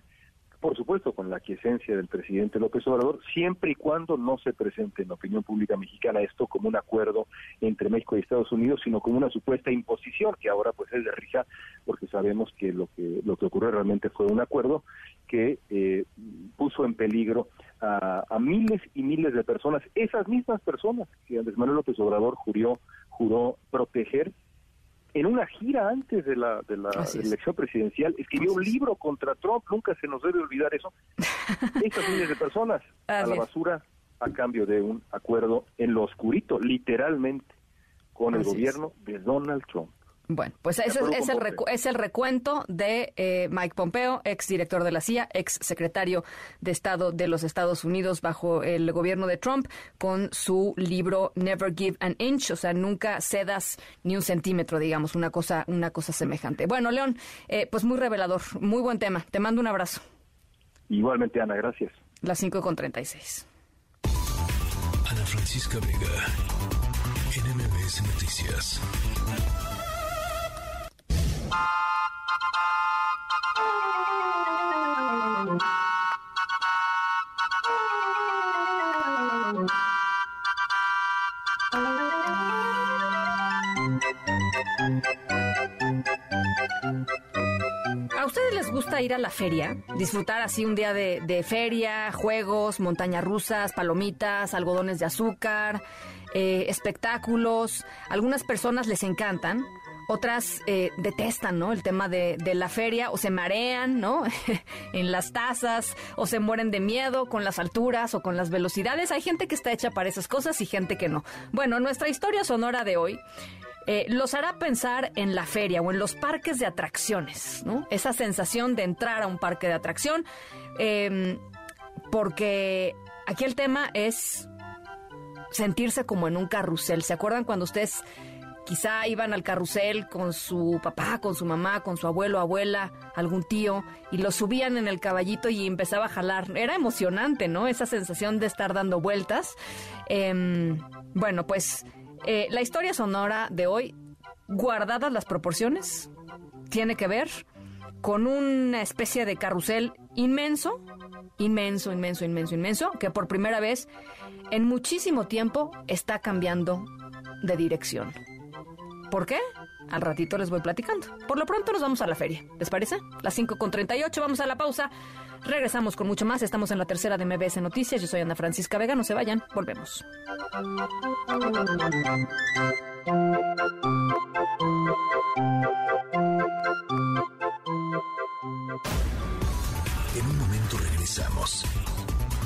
por supuesto con la quiesencia del presidente López Obrador, siempre y cuando no se presente en la opinión pública mexicana esto como un acuerdo entre México y Estados Unidos, sino como una supuesta imposición que ahora pues es de risa porque sabemos que lo que lo que ocurrió realmente fue un acuerdo que eh, puso en peligro a, a, miles y miles de personas, esas mismas personas que Andrés Manuel López Obrador juró juró proteger en una gira antes de la, de la elección presidencial, escribió un libro contra Trump, nunca se nos debe olvidar eso. [laughs] Estas miles de personas a la basura a cambio de un acuerdo en lo oscurito, literalmente, con el gobierno de Donald Trump. Bueno, pues ese es, el es el recuento de eh, Mike Pompeo, ex director de la CIA, ex secretario de Estado de los Estados Unidos bajo el gobierno de Trump, con su libro Never Give an Inch, o sea, nunca cedas ni un centímetro, digamos, una cosa, una cosa semejante. Bueno, León, eh, pues muy revelador, muy buen tema. Te mando un abrazo. Igualmente, Ana, gracias. Las 5 con 36. Ana Francisca Vega, NMBS Noticias. ¿A ustedes les gusta ir a la feria? Disfrutar así un día de, feria, juegos, montañas rusas, palomitas, algodones de azúcar, eh, espectáculos. Algunas personas les encantan, otras eh, detestan, ¿no? El tema de, la feria o se marean, ¿no? [laughs] en las tazas o se mueren de miedo con las alturas o con las velocidades. Hay gente que está hecha para esas cosas y gente que no. Bueno, nuestra historia sonora de hoy eh, los hará pensar en la feria o en los parques de atracciones, ¿no? Esa sensación de entrar a un parque de atracción, em, porque aquí el tema es sentirse como en un carrusel. ¿Se acuerdan cuando ustedes Quizá iban al carrusel con su papá, con su mamá, con su abuelo, abuela, algún tío, y lo subían en el caballito y empezaba a jalar. Era emocionante, ¿no? Esa sensación de estar dando vueltas. Em, bueno, pues eh, la historia sonora de hoy, guardadas las proporciones, tiene que ver con una especie de carrusel inmenso, inmenso, inmenso, inmenso, inmenso, que por primera vez en muchísimo tiempo está cambiando de dirección. ¿Por qué? Al ratito les voy platicando. Por lo pronto nos vamos a la feria. ¿Les parece? Las 5 con 38, vamos a la pausa. Regresamos con mucho más. Estamos en la tercera de MBS Noticias. Yo soy Ana Francisca Vega. No se vayan. Volvemos. En un momento regresamos.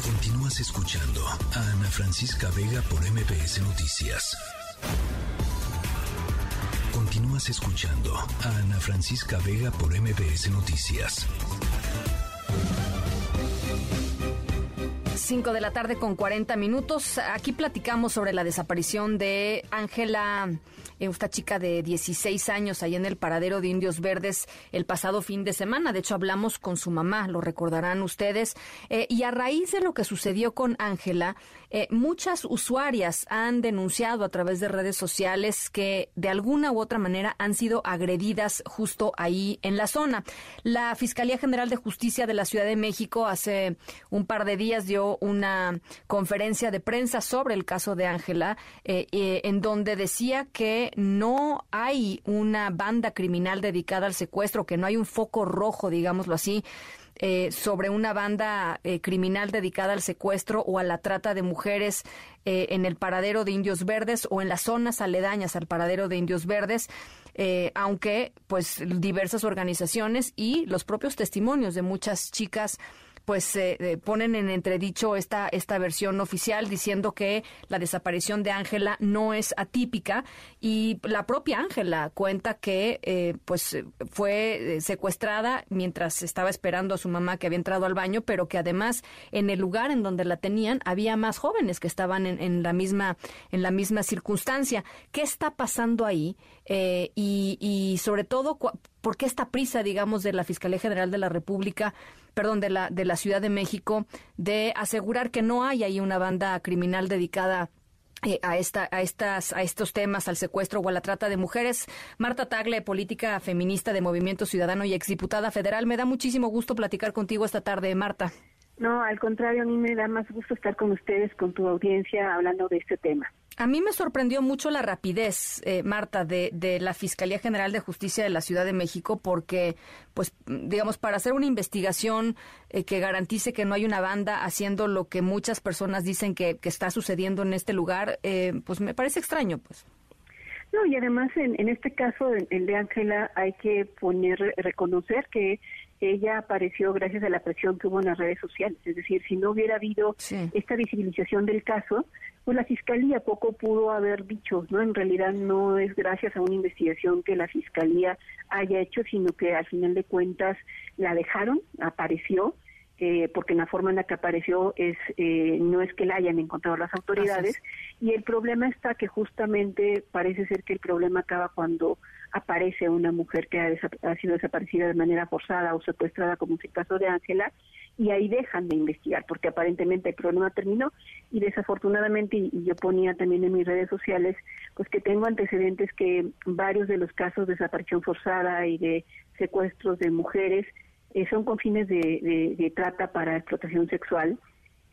Continúas escuchando a Ana Francisca Vega por MBS Noticias. Continúas escuchando a Ana Francisca Vega por MBS Noticias. 5 de la tarde con 40 minutos. Aquí platicamos sobre la desaparición de Ángela esta chica de 16 años ahí en el paradero de Indios Verdes el pasado fin de semana. De hecho, hablamos con su mamá, lo recordarán ustedes. Eh, y a raíz de lo que sucedió con Ángela, eh, muchas usuarias han denunciado a través de redes sociales que de alguna u otra manera han sido agredidas justo ahí en la zona. La Fiscalía General de Justicia de la Ciudad de México hace un par de días dio una conferencia de prensa sobre el caso de Ángela, eh, en donde decía que no hay una banda criminal dedicada al secuestro, que no hay un foco rojo, digámoslo así, eh, sobre una banda eh, criminal dedicada al secuestro o a la trata de mujeres eh, en el paradero de Indios Verdes o en las zonas aledañas al paradero de Indios Verdes, aunque pues diversas organizaciones y los propios testimonios de muchas chicas pues eh, ponen en entredicho esta, esta versión oficial diciendo que la desaparición de Ángela no es atípica y la propia Ángela cuenta que eh, pues fue eh, secuestrada mientras estaba esperando a su mamá que había entrado al baño, pero que además en el lugar en donde la tenían había más jóvenes que estaban en, en la misma en la misma circunstancia. ¿Qué está pasando ahí? y, y sobre todo, ¿por qué esta prisa, digamos, de la Fiscalía General de la República perdón, de la, de la Ciudad de México, de asegurar que no hay ahí una banda criminal dedicada eh, a, esta, a, estas, a estos temas, al secuestro o a la trata de mujeres. Marta Tagle, política feminista de Movimiento Ciudadano y exdiputada federal. Me da muchísimo gusto platicar contigo esta tarde, Marta. No, al contrario, a mí me da más gusto estar con ustedes, con tu audiencia, hablando de este tema. A mí me sorprendió mucho la rapidez, eh, Marta, de, de, la Fiscalía General de Justicia de la Ciudad de México, porque, pues, digamos, para hacer una investigación eh, que garantice que no hay una banda haciendo lo que muchas personas dicen que, que está sucediendo en este lugar, eh, pues me parece extraño, pues. No, y además en, en este caso, el de Ángela, hay que poner, reconocer que ella apareció gracias a la presión que hubo en las redes sociales. Es decir, si no hubiera habido esta visibilización del caso, pues la fiscalía poco pudo haber dicho, ¿no? En realidad no es gracias a una investigación que la fiscalía haya hecho, sino que al final de cuentas la dejaron, apareció eh, porque en la forma en la que apareció es eh, no es que la hayan encontrado las autoridades. Y el problema está que justamente parece ser que el problema acaba cuando aparece una mujer que ha, sido desaparecida de manera forzada o secuestrada como es el caso de Ángela y ahí dejan de investigar porque aparentemente el problema terminó. Y desafortunadamente y, yo ponía también en mis redes sociales pues que tengo antecedentes que varios de los casos de desaparición forzada y de secuestros de mujeres son con fines de, trata para explotación sexual,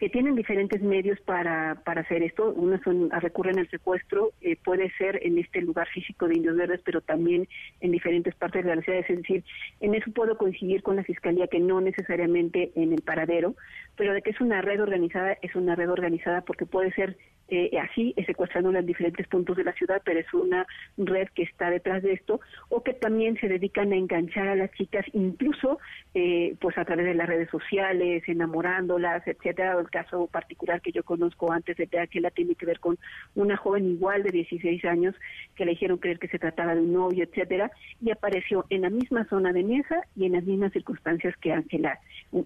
que tienen diferentes medios para, para hacer esto. Unos son, recurren al secuestro, eh, puede ser en este lugar físico de Indios Verdes, pero también en diferentes partes de la ciudad. Es decir, en eso puedo coincidir con la Fiscalía que no necesariamente en el paradero, pero de que es una red organizada, es una red organizada porque puede ser eh, así, secuestrándola en diferentes puntos de la ciudad, pero es una red que está detrás de esto, o que también se dedican a enganchar a las chicas, incluso eh, pues a través de las redes sociales, enamorándolas, etcétera. El caso particular que yo conozco antes de la tiene que ver con una joven igual de 16 años que le hicieron creer que se trataba de un novio, etcétera, y apareció en la misma zona de mesa y en las mismas circunstancias que Ángela,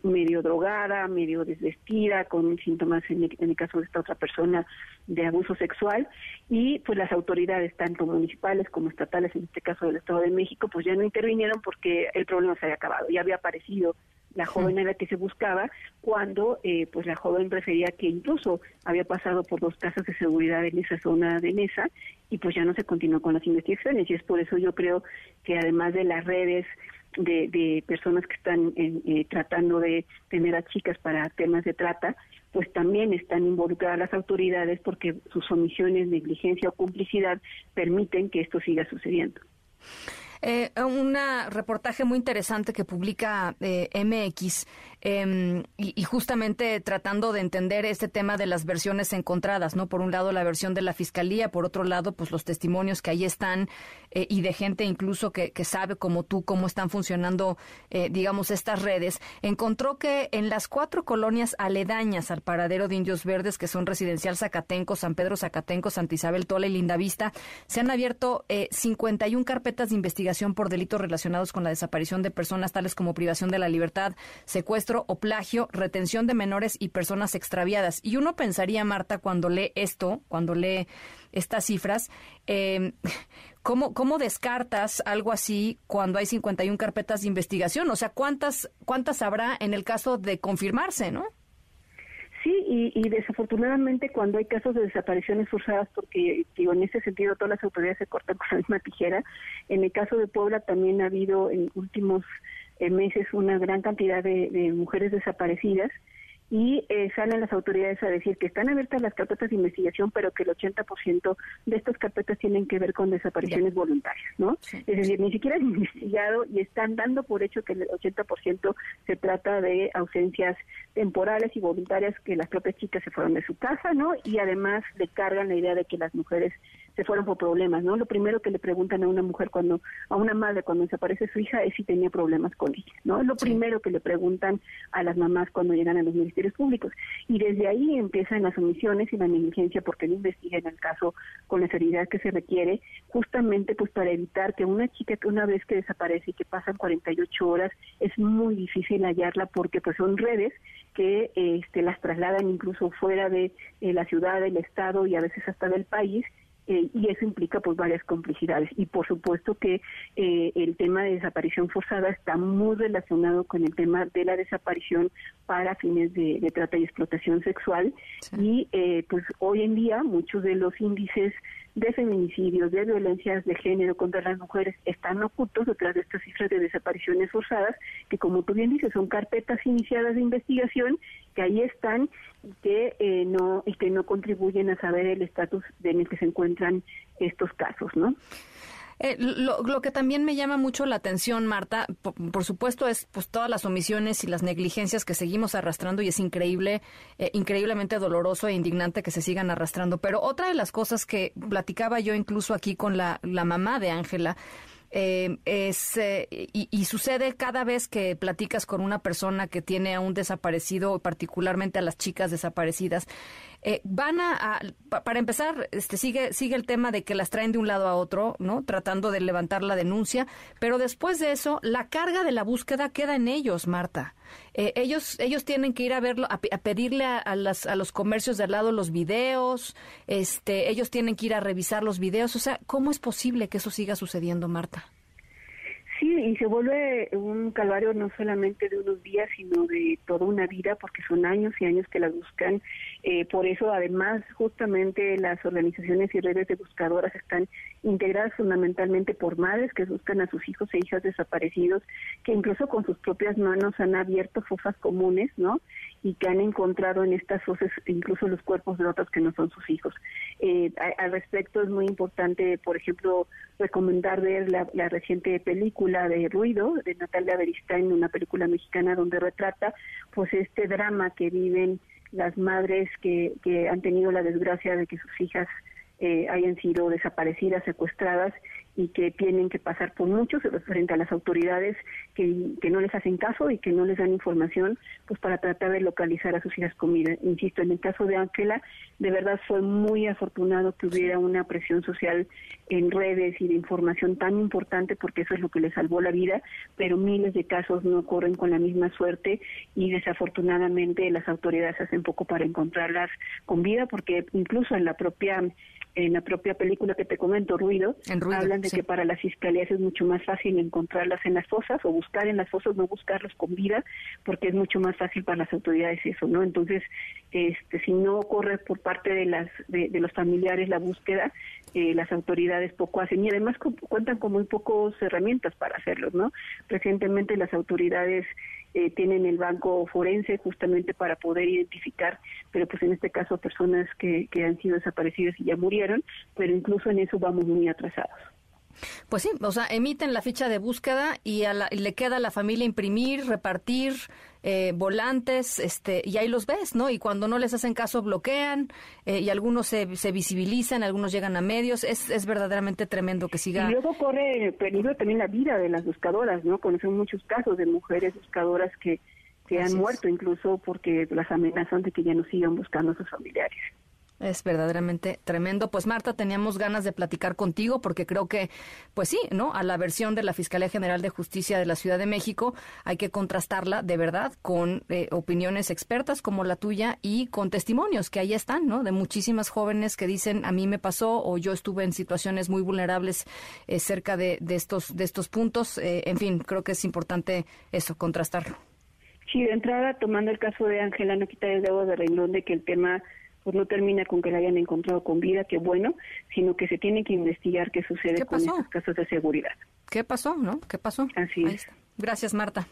medio drogada, medio desvestida, con síntomas en el caso de esta otra persona de abuso sexual y pues las autoridades tanto municipales como estatales en este caso del Estado de México pues ya no intervinieron porque el problema se había acabado ya había aparecido la joven a la que se buscaba cuando eh, pues la joven refería que incluso había pasado por dos casas de seguridad en esa zona de mesa y pues ya no se continuó con las investigaciones y es por eso yo creo que además de las redes de, personas que están eh, tratando de tener a chicas para temas de trata, pues también están involucradas las autoridades porque sus omisiones, negligencia o complicidad permiten que esto siga sucediendo. Eh, un reportaje muy interesante que publica eh, MX em, y, justamente tratando de entender este tema de las versiones encontradas, ¿no? Por un lado la versión de la fiscalía, por otro lado pues los testimonios que ahí están eh, y de gente incluso que, sabe como tú cómo están funcionando, eh, digamos, estas redes, encontró que en las cuatro colonias aledañas al paradero de Indios Verdes, que son Residencial Zacatenco, San Pedro Zacatenco, Santa Isabel Tola y Lindavista, se han abierto 51 carpetas de investigación por delitos relacionados con la desaparición de personas tales como privación de la libertad, secuestro o plagio, retención de menores y personas extraviadas. Y uno pensaría, Marta, cuando lee esto, cuando lee estas cifras, eh, [laughs] ¿cómo, ¿cómo descartas algo así cuando hay 51 carpetas de investigación? O sea, ¿cuántas, cuántas habrá en el caso de confirmarse, no? Sí, y, desafortunadamente cuando hay casos de desapariciones forzadas, porque digo, en ese sentido todas las autoridades se cortan con la misma tijera, en el caso de Puebla también ha habido en últimos meses una gran cantidad de mujeres desaparecidas y eh, salen las autoridades a decir que están abiertas las carpetas de investigación, pero que el 80% de estas carpetas tienen que ver con desapariciones voluntarias, ¿no? Es decir, ni siquiera han investigado y están dando por hecho que el 80% se trata de ausencias temporales y voluntarias que las propias chicas se fueron de su casa, ¿no? Y además le cargan la idea de que las mujeres se fueron por problemas, ¿no? Lo primero que le preguntan a una mujer cuando, a una madre cuando desaparece su hija es si tenía problemas con ella, ¿no? Es lo primero que le preguntan a las mamás cuando llegan a los ministerios públicos. Y desde ahí empiezan las omisiones y la negligencia porque no investigan el caso con la seriedad que se requiere, justamente pues para evitar que una chica que una vez que desaparece y que pasan 48 horas, es muy difícil hallarla porque pues son redes que este, las trasladan incluso fuera de eh, la ciudad, del estado y a veces hasta del país eh, y eso implica pues varias complicidades. Y por supuesto que eh, el tema de desaparición forzada está muy relacionado con el tema de la desaparición para fines de, trata y explotación sexual. Y eh, pues hoy en día muchos de los índices de feminicidios, de violencias de género contra las mujeres están ocultos detrás de estas cifras de desapariciones forzadas, que como tú bien dices, son carpetas iniciadas de investigación que ahí están y que eh, no y que no contribuyen a saber el estatus en el que se encuentran estos casos, ¿no? Eh, lo, que también me llama mucho la atención, Marta, por, supuesto, es pues todas las omisiones y las negligencias que seguimos arrastrando y es increíble, eh, increíblemente doloroso e indignante que se sigan arrastrando. Pero otra de las cosas que platicaba yo incluso aquí con la, mamá de Ángela, eh, es, eh, y, sucede cada vez que platicas con una persona que tiene a un desaparecido, particularmente a las chicas desaparecidas, eh, van a, para empezar, este, sigue, sigue el tema de que las traen de un lado a otro, ¿no? Tratando de levantar la denuncia, pero después de eso, la carga de la búsqueda queda en ellos, Marta. Eh, ellos, ellos tienen que ir a verlo, a, pedirle a, las, a los comercios de al lado los videos, este, ellos tienen que ir a revisar los videos. O sea, ¿cómo es posible que eso siga sucediendo, Marta? Sí, y se vuelve un calvario no solamente de unos días, sino de toda una vida, porque son años y años que la buscan. Eh, por eso, además, justamente las organizaciones y redes de buscadoras están integradas fundamentalmente por madres que buscan a sus hijos e hijas desaparecidos, que incluso con sus propias manos han abierto fosas comunes, ¿no? Y que han encontrado en estas fosas incluso los cuerpos de otros que no son sus hijos. Eh, al respecto es muy importante, por ejemplo, recomendar ver la, la reciente película de Ruido de Natalia Beristain, una película mexicana donde retrata pues este drama que viven las madres que, que han tenido la desgracia de que sus hijas eh, hayan sido desaparecidas, secuestradas y que tienen que pasar por muchos frente a las autoridades que, que, no les hacen caso y que no les dan información pues para tratar de localizar a sus hijas con. Insisto, en el caso de Ángela, de verdad fue muy afortunado que hubiera una presión social en redes y de información tan importante porque eso es lo que le salvó la vida, pero miles de casos no corren con la misma suerte y desafortunadamente las autoridades hacen poco para encontrarlas con vida porque incluso en la propia en la propia película que te comento, Ruido, hablan de que para las fiscalías es mucho más fácil encontrarlas en las fosas o buscar en las fosas, no buscarlos con vida, porque es mucho más fácil para las autoridades eso, ¿no? Entonces, este, si no corre por parte de las de, los familiares la búsqueda, eh, las autoridades poco hacen y además cuentan con muy pocas herramientas para hacerlo, ¿no? Recientemente las autoridades eh, tienen el banco forense justamente para poder identificar, pero pues en este caso personas que, que han sido desaparecidas y ya murieron, pero incluso en eso vamos muy atrasados. Pues sí, o sea, emiten la ficha de búsqueda y, a la, y le queda a la familia imprimir, repartir eh, volantes, este, y ahí los ves, ¿no? Y cuando no les hacen caso bloquean eh, y algunos se, se, visibilizan, algunos llegan a medios. Es, es verdaderamente tremendo que siga. Y luego corre peligro también la vida de las buscadoras, ¿no? Conocen muchos casos de mujeres buscadoras que, que han muerto incluso porque las amenazan de que ya no sigan buscando a sus familiares. Es verdaderamente tremendo. Pues Marta, teníamos ganas de platicar contigo porque creo que, pues sí, ¿no? A la versión de la Fiscalía General de Justicia de la Ciudad de México hay que contrastarla de verdad con eh, opiniones expertas como la tuya y con testimonios que ahí están, ¿no? De muchísimas jóvenes que dicen a mí me pasó o yo estuve en situaciones muy vulnerables eh, cerca de, estos de estos puntos. Eh, en fin, creo que es importante eso, contrastarlo. Sí, de entrada, tomando el caso de Ángela, no quita el dedo de renglón de que el tema pues no termina con que la hayan encontrado con vida, que bueno, sino que se tiene que investigar qué sucede con estos casos de seguridad. ¿Qué pasó, no? ¿Qué pasó? Así es. Gracias, Marta.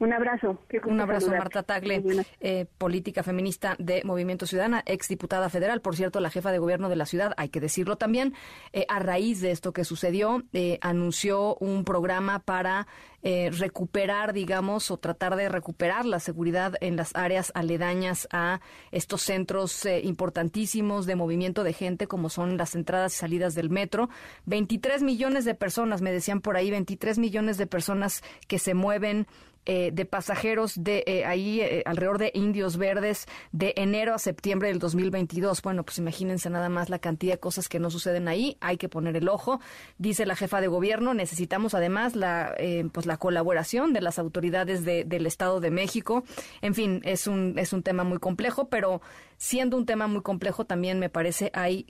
Un abrazo. Un abrazo, Marta Tagle, eh, política feminista de Movimiento Ciudadana, exdiputada federal, por cierto, la jefa de gobierno de la ciudad, hay que decirlo también, eh, a raíz de esto que sucedió, eh, anunció un programa para recuperar, digamos, o tratar de recuperar la seguridad en las áreas aledañas a estos centros importantísimos de movimiento de gente, como son las entradas y salidas del metro. 23 millones de personas, me decían por ahí, 23 millones de personas que se mueven eh, de pasajeros de eh, ahí eh, alrededor de Indios Verdes de enero a septiembre del 2022. Bueno, pues imagínense nada más la cantidad de cosas que no suceden ahí. Hay que poner el ojo. Dice la jefa de gobierno, necesitamos además la, pues la colaboración de las autoridades del Estado de México. En fin, es un, es un tema muy complejo, pero siendo un tema muy complejo, también me parece hay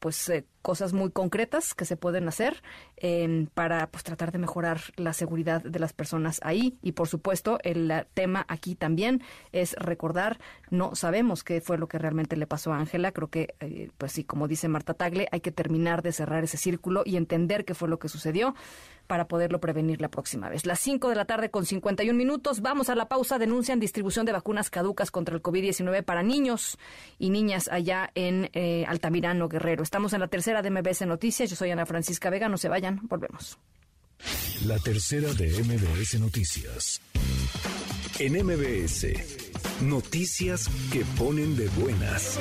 pues cosas muy concretas que se pueden hacer em, para pues tratar de mejorar la seguridad de las personas ahí. Y por supuesto el tema aquí también es recordar no sabemos qué fue lo que realmente le pasó a Ángela. Creo que eh, pues sí como dice Marta Tagle hay que terminar de cerrar ese círculo y entender qué fue lo que sucedió para poderlo prevenir la próxima vez. Las 5 de la tarde con 51 minutos. Vamos a la pausa. Denuncian distribución de vacunas caducas contra el COVID-19 para niños y niñas allá en eh, Altamirano, Guerrero. Estamos en la tercera de MBS Noticias. Yo soy Ana Francisca Vega. No se vayan. Volvemos. La tercera de MBS Noticias. En MBS, noticias que ponen de buenas.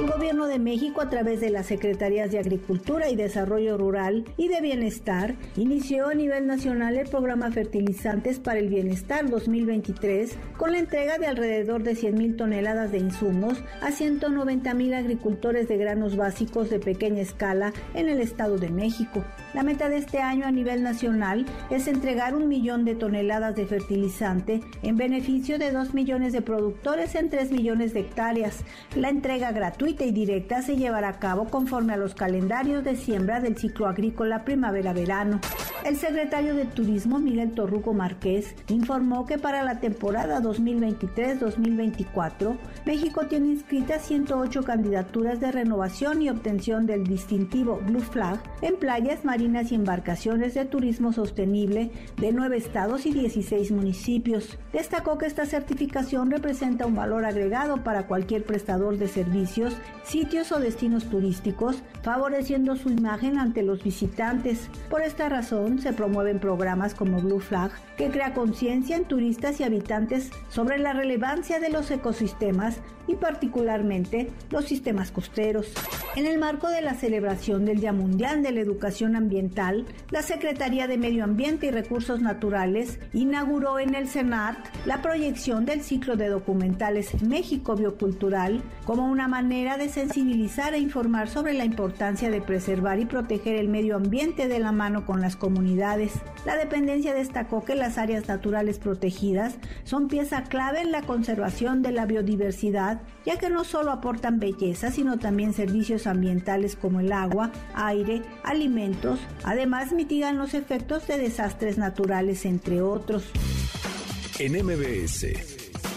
El gobierno de México, a través de las Secretarías de Agricultura y Desarrollo Rural y de Bienestar, inició a nivel nacional el programa Fertilizantes para el Bienestar 2023 con la entrega de alrededor de 100 mil toneladas de insumos a 190 mil agricultores de granos básicos de pequeña escala en el Estado de México. La meta de este año a nivel nacional es entregar un millón de toneladas de fertilizante en beneficio de 2 millones de productores en 3 millones de hectáreas. La entrega gratuita y directa se llevará a cabo conforme a los calendarios de siembra del ciclo agrícola primavera-verano. El secretario de Turismo, Miguel Torruco Márquez, informó que para la temporada 2023-2024, México tiene inscritas 108 candidaturas de renovación y obtención del distintivo Blue Flag en playas marinas y embarcaciones de turismo sostenible de nueve estados y 16 municipios. Destacó que esta certificación representa un valor agregado para cualquier prestador de servicios sitios o destinos turísticos, favoreciendo su imagen ante los visitantes. Por esta razón, se promueven programas como Blue Flag, que crea conciencia en turistas y habitantes sobre la relevancia de los ecosistemas y particularmente los sistemas costeros. En el marco de la celebración del Día Mundial de la Educación Ambiental, la Secretaría de Medio Ambiente y Recursos Naturales inauguró en el Senat la proyección del ciclo de documentales México Biocultural como una manera de sensibilizar e informar sobre la importancia de preservar y proteger el medio ambiente de la mano con las comunidades. La dependencia destacó que las áreas naturales protegidas son pieza clave en la conservación de la biodiversidad, ya que no solo aportan belleza, sino también servicios ambientales como el agua, aire, alimentos, además mitigan los efectos de desastres naturales, entre otros. En MBS,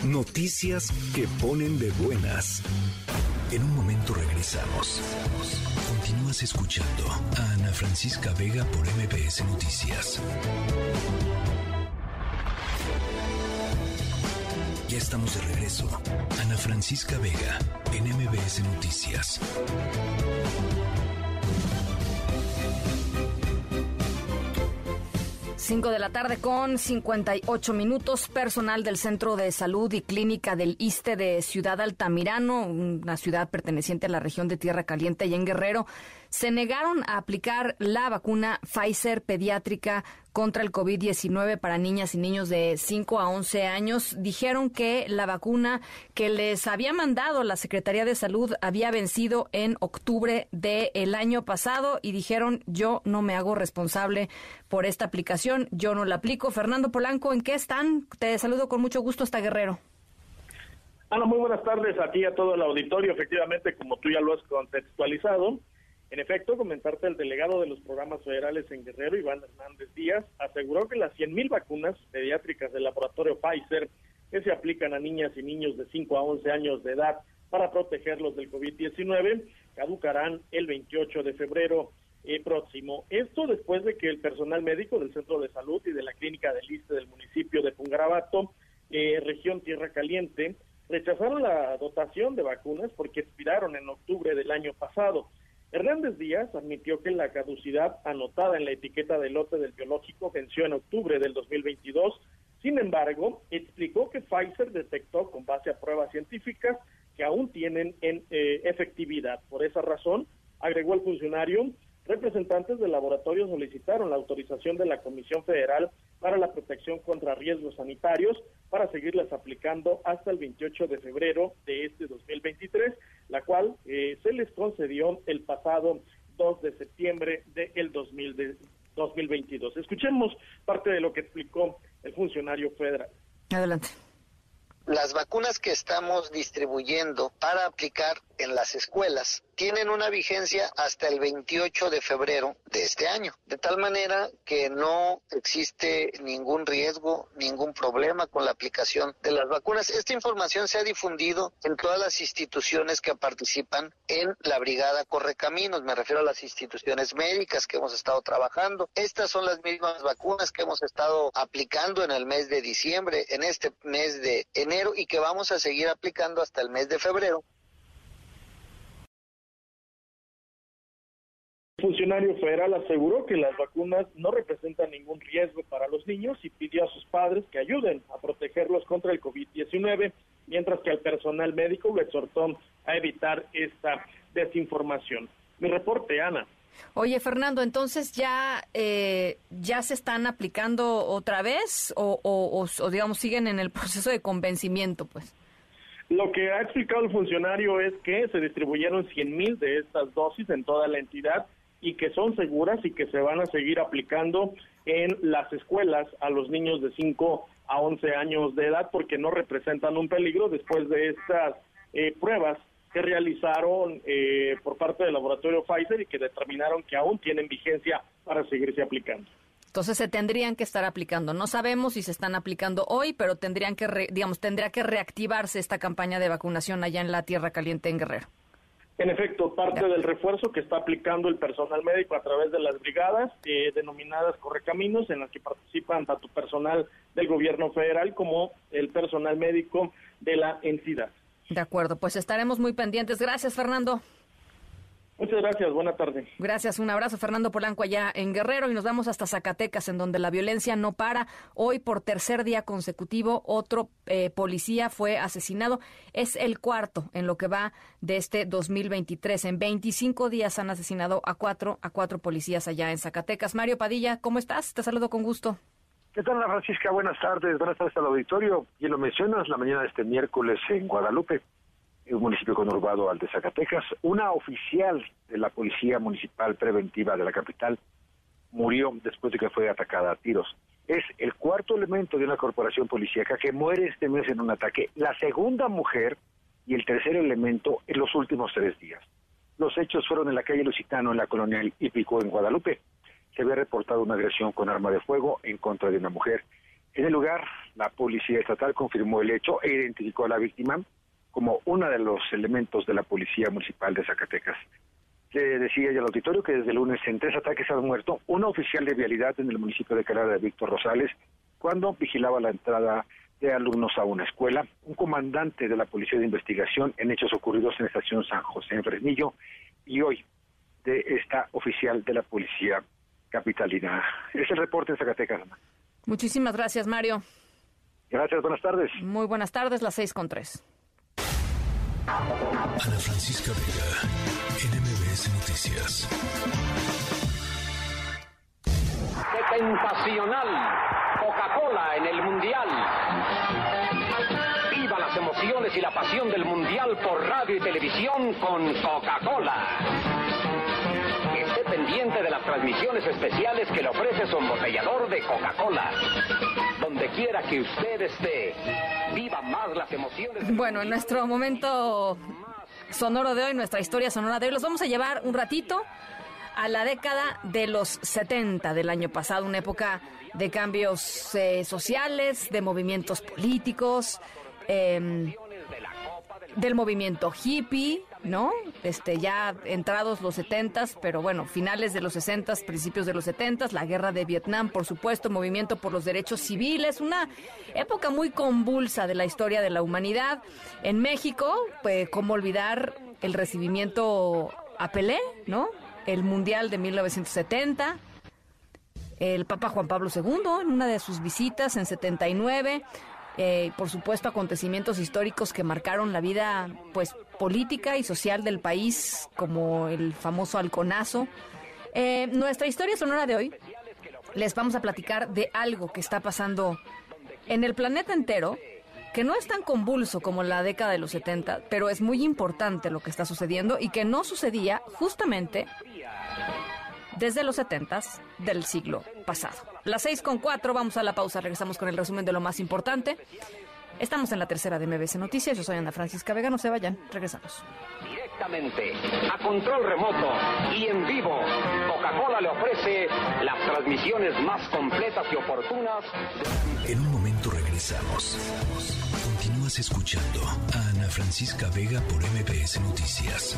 noticias que ponen de buenas. En un momento regresamos. Continúas escuchando a Ana Francisca Vega por MBS Noticias. Ya estamos de regreso. Ana Francisca Vega en MBS Noticias. 5 de la tarde con 58 minutos. Personal del Centro de Salud y Clínica del Iste de Ciudad Altamirano, una ciudad perteneciente a la región de Tierra Caliente y en Guerrero, se negaron a aplicar la vacuna Pfizer pediátrica contra el COVID-19 para niñas y niños de 5 a 11 años. Dijeron que la vacuna que les había mandado la Secretaría de Salud había vencido en octubre del año pasado y dijeron yo no me hago responsable por esta aplicación, yo no la aplico. Fernando Polanco, ¿en qué están? Te saludo con mucho gusto hasta Guerrero. Ana, muy buenas tardes a ti y a todo el auditorio. Efectivamente, como tú ya lo has contextualizado, en efecto, comentarte el delegado de los programas federales en Guerrero, Iván Hernández Díaz, aseguró que las 100.000 vacunas pediátricas del laboratorio Pfizer que se aplican a niñas y niños de 5 a 11 años de edad para protegerlos del COVID-19 caducarán el 28 de febrero eh, próximo. Esto después de que el personal médico del Centro de Salud y de la Clínica del Liste del municipio de Pungarabato, eh, región Tierra Caliente, rechazaron la dotación de vacunas porque expiraron en octubre del año pasado. Hernández Díaz admitió que la caducidad anotada en la etiqueta de lote del biológico venció en octubre del 2022. Sin embargo, explicó que Pfizer detectó con base a pruebas científicas que aún tienen en, eh, efectividad. Por esa razón, agregó el funcionario, representantes del laboratorio solicitaron la autorización de la Comisión Federal para la Protección contra Riesgos Sanitarios para seguirlas aplicando hasta el 28 de febrero de este 2023, la cual eh, se les concedió el pasado 2 de septiembre del 2022. Escuchemos parte de lo que explicó el funcionario federal. Adelante. Las vacunas que estamos distribuyendo para aplicar en las escuelas tienen una vigencia hasta el 28 de febrero de este año, de tal manera que no existe ningún riesgo, ningún problema con la aplicación de las vacunas. Esta información se ha difundido en todas las instituciones que participan en la Brigada Correcaminos, me refiero a las instituciones médicas que hemos estado trabajando. Estas son las mismas vacunas que hemos estado aplicando en el mes de diciembre, en este mes de enero y que vamos a seguir aplicando hasta el mes de febrero El funcionario federal aseguró que las vacunas no representan ningún riesgo para los niños y pidió a sus padres que ayuden a protegerlos contra el COVID-19, mientras que al personal médico lo exhortó a evitar esta desinformación. Mi reporte, Ana. Oye, Fernando, entonces ya, eh, ya se están aplicando otra vez o, o, digamos, siguen en el proceso de convencimiento, pues. Lo que ha explicado el funcionario es que se distribuyeron 100 mil de estas dosis en toda la entidad y que son seguras y que se van a seguir aplicando en las escuelas a los niños de 5 a 11 años de edad porque no representan un peligro después de estas eh, pruebas que realizaron eh, por parte del laboratorio Pfizer y que determinaron que aún tienen vigencia para seguirse aplicando. Entonces se tendrían que estar aplicando. No sabemos si se están aplicando hoy, pero tendrían que, digamos, tendría que reactivarse esta campaña de vacunación allá en la Tierra Caliente en Guerrero. En efecto, parte del refuerzo que está aplicando el personal médico a través de las brigadas eh, denominadas Correcaminos, en las que participan tanto personal del gobierno federal como el personal médico de la entidad. De acuerdo, pues estaremos muy pendientes. Gracias, Fernando. Muchas gracias, buena tarde. Gracias, un abrazo Fernando Polanco allá en Guerrero y nos vamos hasta Zacatecas, en donde la violencia no para. Hoy, por tercer día consecutivo, otro eh, policía fue asesinado. Es el cuarto en lo que va de este 2023. En 25 días han asesinado a cuatro, a cuatro policías allá en Zacatecas. Mario Padilla, ¿cómo estás? Te saludo con gusto. ¿Qué tal, Francisca? Buenas tardes. Buenas tardes al auditorio. Y lo mencionas la mañana de este miércoles en Guadalupe un municipio conurbado al de Zacatecas. Una oficial de la Policía Municipal Preventiva de la capital murió después de que fue atacada a tiros. Es el cuarto elemento de una corporación policíaca que muere este mes en un ataque, la segunda mujer y el tercer elemento en los últimos tres días. Los hechos fueron en la calle Lusitano, en la colonial Hípico, en Guadalupe. Se había reportado una agresión con arma de fuego en contra de una mujer. En el lugar, la policía estatal confirmó el hecho e identificó a la víctima como uno de los elementos de la Policía Municipal de Zacatecas. Se decía ya al auditorio que desde el lunes en tres ataques han muerto un oficial de vialidad en el municipio de Calada de Víctor Rosales cuando vigilaba la entrada de alumnos a una escuela, un comandante de la Policía de Investigación en hechos ocurridos en la estación San José en Fresnillo y hoy de esta oficial de la Policía Capitalina. Es el reporte en Zacatecas. Muchísimas gracias, Mario. Gracias, buenas tardes. Muy buenas tardes, las seis con tres. Ana Francisca Vega, NMBS Noticias. Tentacional, Coca-Cola en el Mundial. Viva las emociones y la pasión del Mundial por radio y televisión con Coca-Cola de las transmisiones especiales que le ofrece su embotellador de Coca-Cola. Donde quiera que usted esté, viva más las emociones. Bueno, en nuestro momento sonoro de hoy, nuestra historia sonora de hoy, los vamos a llevar un ratito a la década de los 70 del año pasado, una época de cambios eh, sociales, de movimientos políticos, eh, del movimiento hippie, ¿no? Este, ya entrados los setentas, pero bueno, finales de los sesentas, principios de los setentas, la guerra de Vietnam, por supuesto, movimiento por los derechos civiles, una época muy convulsa de la historia de la humanidad. En México, pues, ¿cómo olvidar el recibimiento a Pelé, ¿no? El Mundial de 1970, el Papa Juan Pablo II en una de sus visitas en 79, eh, por supuesto acontecimientos históricos que marcaron la vida pues política y social del país como el famoso halconazo. Eh, nuestra historia sonora de hoy les vamos a platicar de algo que está pasando en el planeta entero que no es tan convulso como la década de los 70, pero es muy importante lo que está sucediendo y que no sucedía justamente desde los 70 del siglo pasado. Las seis con cuatro, vamos a la pausa, regresamos con el resumen de lo más importante. Estamos en la tercera de MBC Noticias, yo soy Ana Francisca Vega, no se vayan, regresamos. Directamente, a control remoto y en vivo, Coca-Cola le ofrece las transmisiones más completas y oportunas. En un momento regresamos. Continúas escuchando a Ana Francisca Vega por MBS Noticias.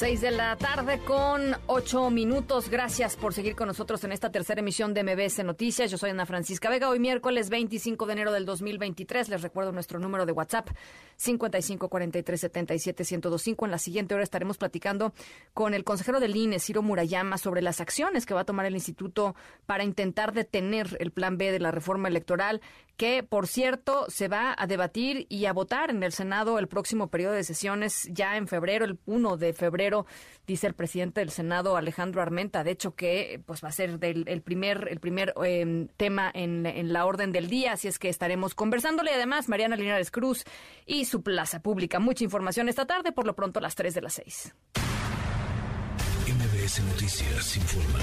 Seis de la tarde con ocho minutos. Gracias por seguir con nosotros en esta tercera emisión de MBS Noticias. Yo soy Ana Francisca Vega. Hoy miércoles 25 de enero del 2023. Les recuerdo nuestro número de WhatsApp 5543771025. En la siguiente hora estaremos platicando con el consejero del INE, Ciro Murayama, sobre las acciones que va a tomar el instituto para intentar detener el plan B de la reforma electoral, que por cierto se va a debatir y a votar en el Senado el próximo periodo de sesiones ya en febrero, el 1 de febrero dice el presidente del Senado, Alejandro Armenta, de hecho que pues va a ser el primer, el primer em, tema en, la orden del día, así es que estaremos conversándole además Mariana Linares Cruz y su plaza pública. Mucha información esta tarde, por lo pronto a las 3 de las 6. MBS Noticias informa.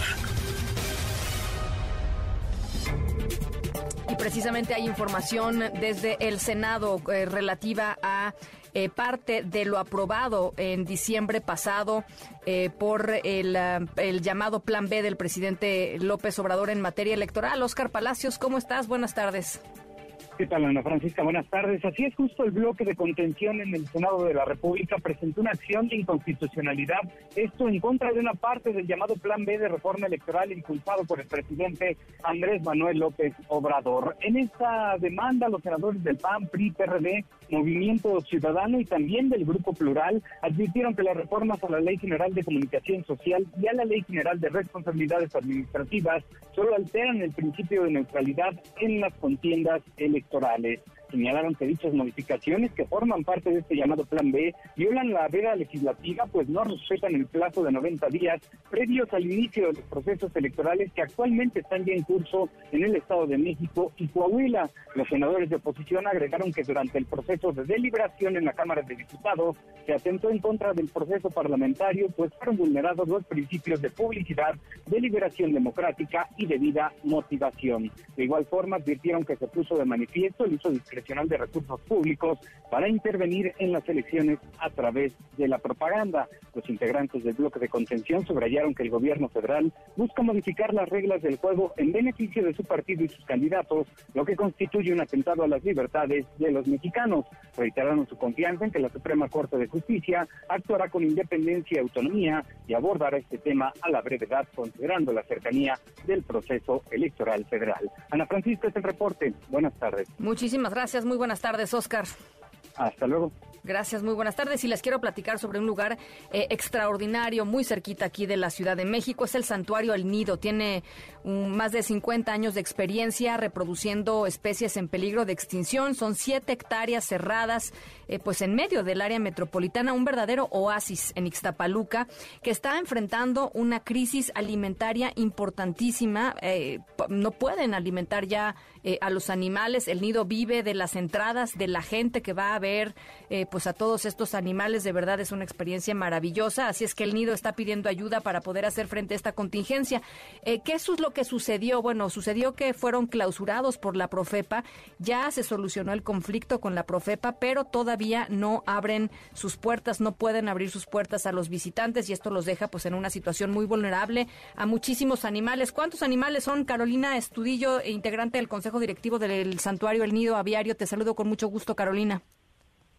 Precisamente hay información desde el Senado eh, relativa a eh, parte de lo aprobado en diciembre pasado eh, por el, el, llamado Plan B del presidente López Obrador en materia electoral. Oscar Palacios, ¿cómo estás? Buenas tardes. ¿Qué tal, Ana Francisca? Buenas tardes. Así es, justo el bloque de contención en el Senado de la República presentó una acción de inconstitucionalidad, esto en contra de una parte del llamado Plan B de reforma electoral impulsado por el presidente Andrés Manuel López Obrador. En esta demanda, los senadores del PAN, PRI, PRD, Movimiento Ciudadano y también del Grupo Plural advirtieron que las reformas a la Ley General de Comunicación Social y a la Ley General de Responsabilidades Administrativas solo alteran el principio de neutralidad en las contiendas electorales señalaron que dichas modificaciones que forman parte de este llamado Plan B violan la veda legislativa, pues no respetan el plazo de 90 días previos al inicio de los procesos electorales que actualmente están ya en curso en el Estado de México y Coahuila. Los senadores de oposición agregaron que durante el proceso de deliberación en la Cámara de Diputados se atentó en contra del proceso parlamentario, pues fueron vulnerados los principios de publicidad, deliberación democrática y debida motivación. De igual forma, advirtieron que se puso de manifiesto el uso discrecional de Recursos Públicos para intervenir en las elecciones a través de la propaganda. Los integrantes del bloque de contención subrayaron que el gobierno federal busca modificar las reglas del juego en beneficio de su partido y sus candidatos, lo que constituye un atentado a las libertades de los mexicanos. Reiteraron su confianza en que la Suprema Corte de Justicia actuará con independencia y autonomía y abordará este tema a la brevedad, considerando la cercanía del proceso electoral federal. Ana Francisca, es el reporte. Buenas tardes. Muchísimas gracias. Gracias, muy buenas tardes, Oscar. Hasta luego. Gracias, muy buenas tardes. Y les quiero platicar sobre un lugar eh, extraordinario, muy cerquita aquí de la Ciudad de México. Es el Santuario El Nido. Tiene más de 50 años de experiencia reproduciendo especies en peligro de extinción. Son siete hectáreas cerradas, eh, pues en medio del área metropolitana, un verdadero oasis en Ixtapaluca, que está enfrentando una crisis alimentaria importantísima. Eh, no pueden alimentar ya a los animales. El nido vive de las entradas de la gente que va a ver, pues pues a todos estos animales. De verdad es una experiencia maravillosa. Así es que el nido está pidiendo ayuda para poder hacer frente a esta contingencia. Eh, ¿Qué es lo que sucedió? Bueno, sucedió que fueron clausurados por la Profepa. Ya se solucionó el conflicto con la Profepa, pero todavía no abren sus puertas, no pueden abrir sus puertas a los visitantes y esto los deja pues en una situación muy vulnerable a muchísimos animales. ¿Cuántos animales son? Carolina Estudillo, integrante del Consejo Directivo del Santuario El Nido Aviario. Te saludo con mucho gusto, Carolina.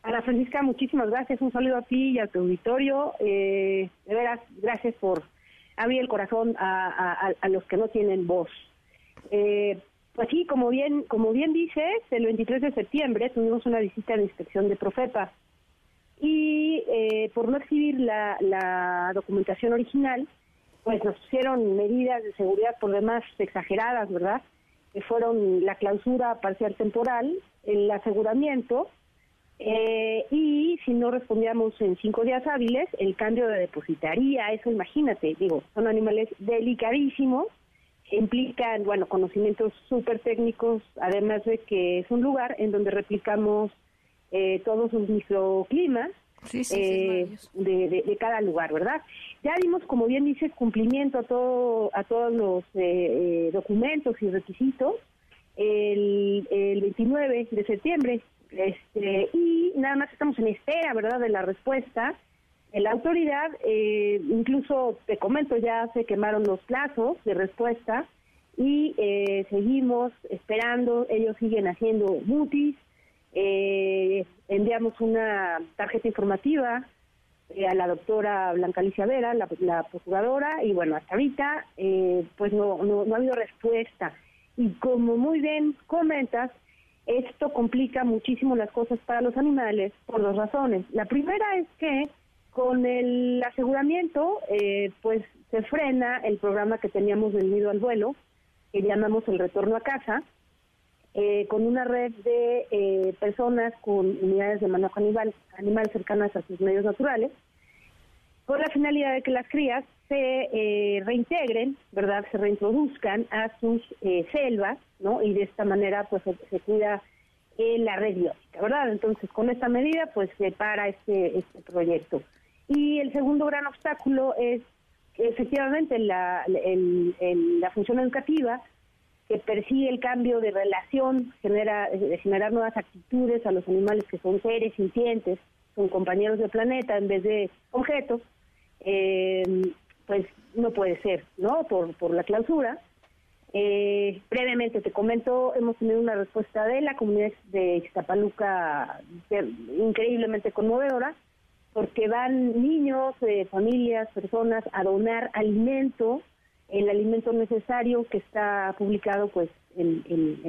Ana Francisca, muchísimas gracias. Un saludo a ti y a tu auditorio. Eh, de veras, gracias por abrir el corazón a, los que no tienen voz. Eh, pues sí, como bien, como bien dices, el 23 de septiembre tuvimos una visita de inspección de Profepa y eh, por no exhibir la, la documentación original, pues nos pusieron medidas de seguridad por demás exageradas, ¿verdad? Fueron la clausura parcial temporal, el aseguramiento eh, y si no respondíamos en cinco días hábiles, el cambio de depositaría, eso imagínate, digo, son animales delicadísimos, implican, bueno, conocimientos súper técnicos, además de que es un lugar en donde replicamos eh, todos los microclimas eh, de, cada lugar, ¿verdad? Ya dimos, como bien dices, cumplimiento a, todo, a todos los documentos y requisitos el, el 29 de septiembre este, y nada más estamos en espera, ¿verdad?, de la respuesta. La autoridad, eh, incluso te comento, ya se quemaron los plazos de respuesta y eh, seguimos esperando, ellos siguen haciendo mutis, eh, enviamos una tarjeta informativa eh, a la doctora Blanca Alicia Vera, la, la procuradora, y bueno, hasta ahorita eh, pues no, no, no ha habido respuesta. Y como muy bien comentas, esto complica muchísimo las cosas para los animales por dos razones. La primera es que con el aseguramiento, eh, pues se frena el programa que teníamos del nido al vuelo, que llamamos el retorno a casa, eh, con una red de eh, personas con unidades de manejo animal, animal cercanas a sus medios naturales, con la finalidad de que las crías se eh, reintegren, ¿verdad? Se reintroduzcan a sus selvas, ¿no? Y de esta manera, pues, se, cuida la red biótica, ¿verdad? Entonces, con esta medida, pues, se para este, este proyecto. Y el segundo gran obstáculo es efectivamente la, la función educativa que persigue el cambio de relación, genera, de generar nuevas actitudes a los animales que son seres sintientes, son compañeros del planeta en vez de objetos, eh, pues no puede ser, ¿no? Por, por la clausura. Eh, brevemente te comento, hemos tenido una respuesta de la comunidad de Ixtapaluca increíblemente conmovedora, porque van niños, eh, familias, personas a donar alimento, el alimento necesario que está publicado pues en,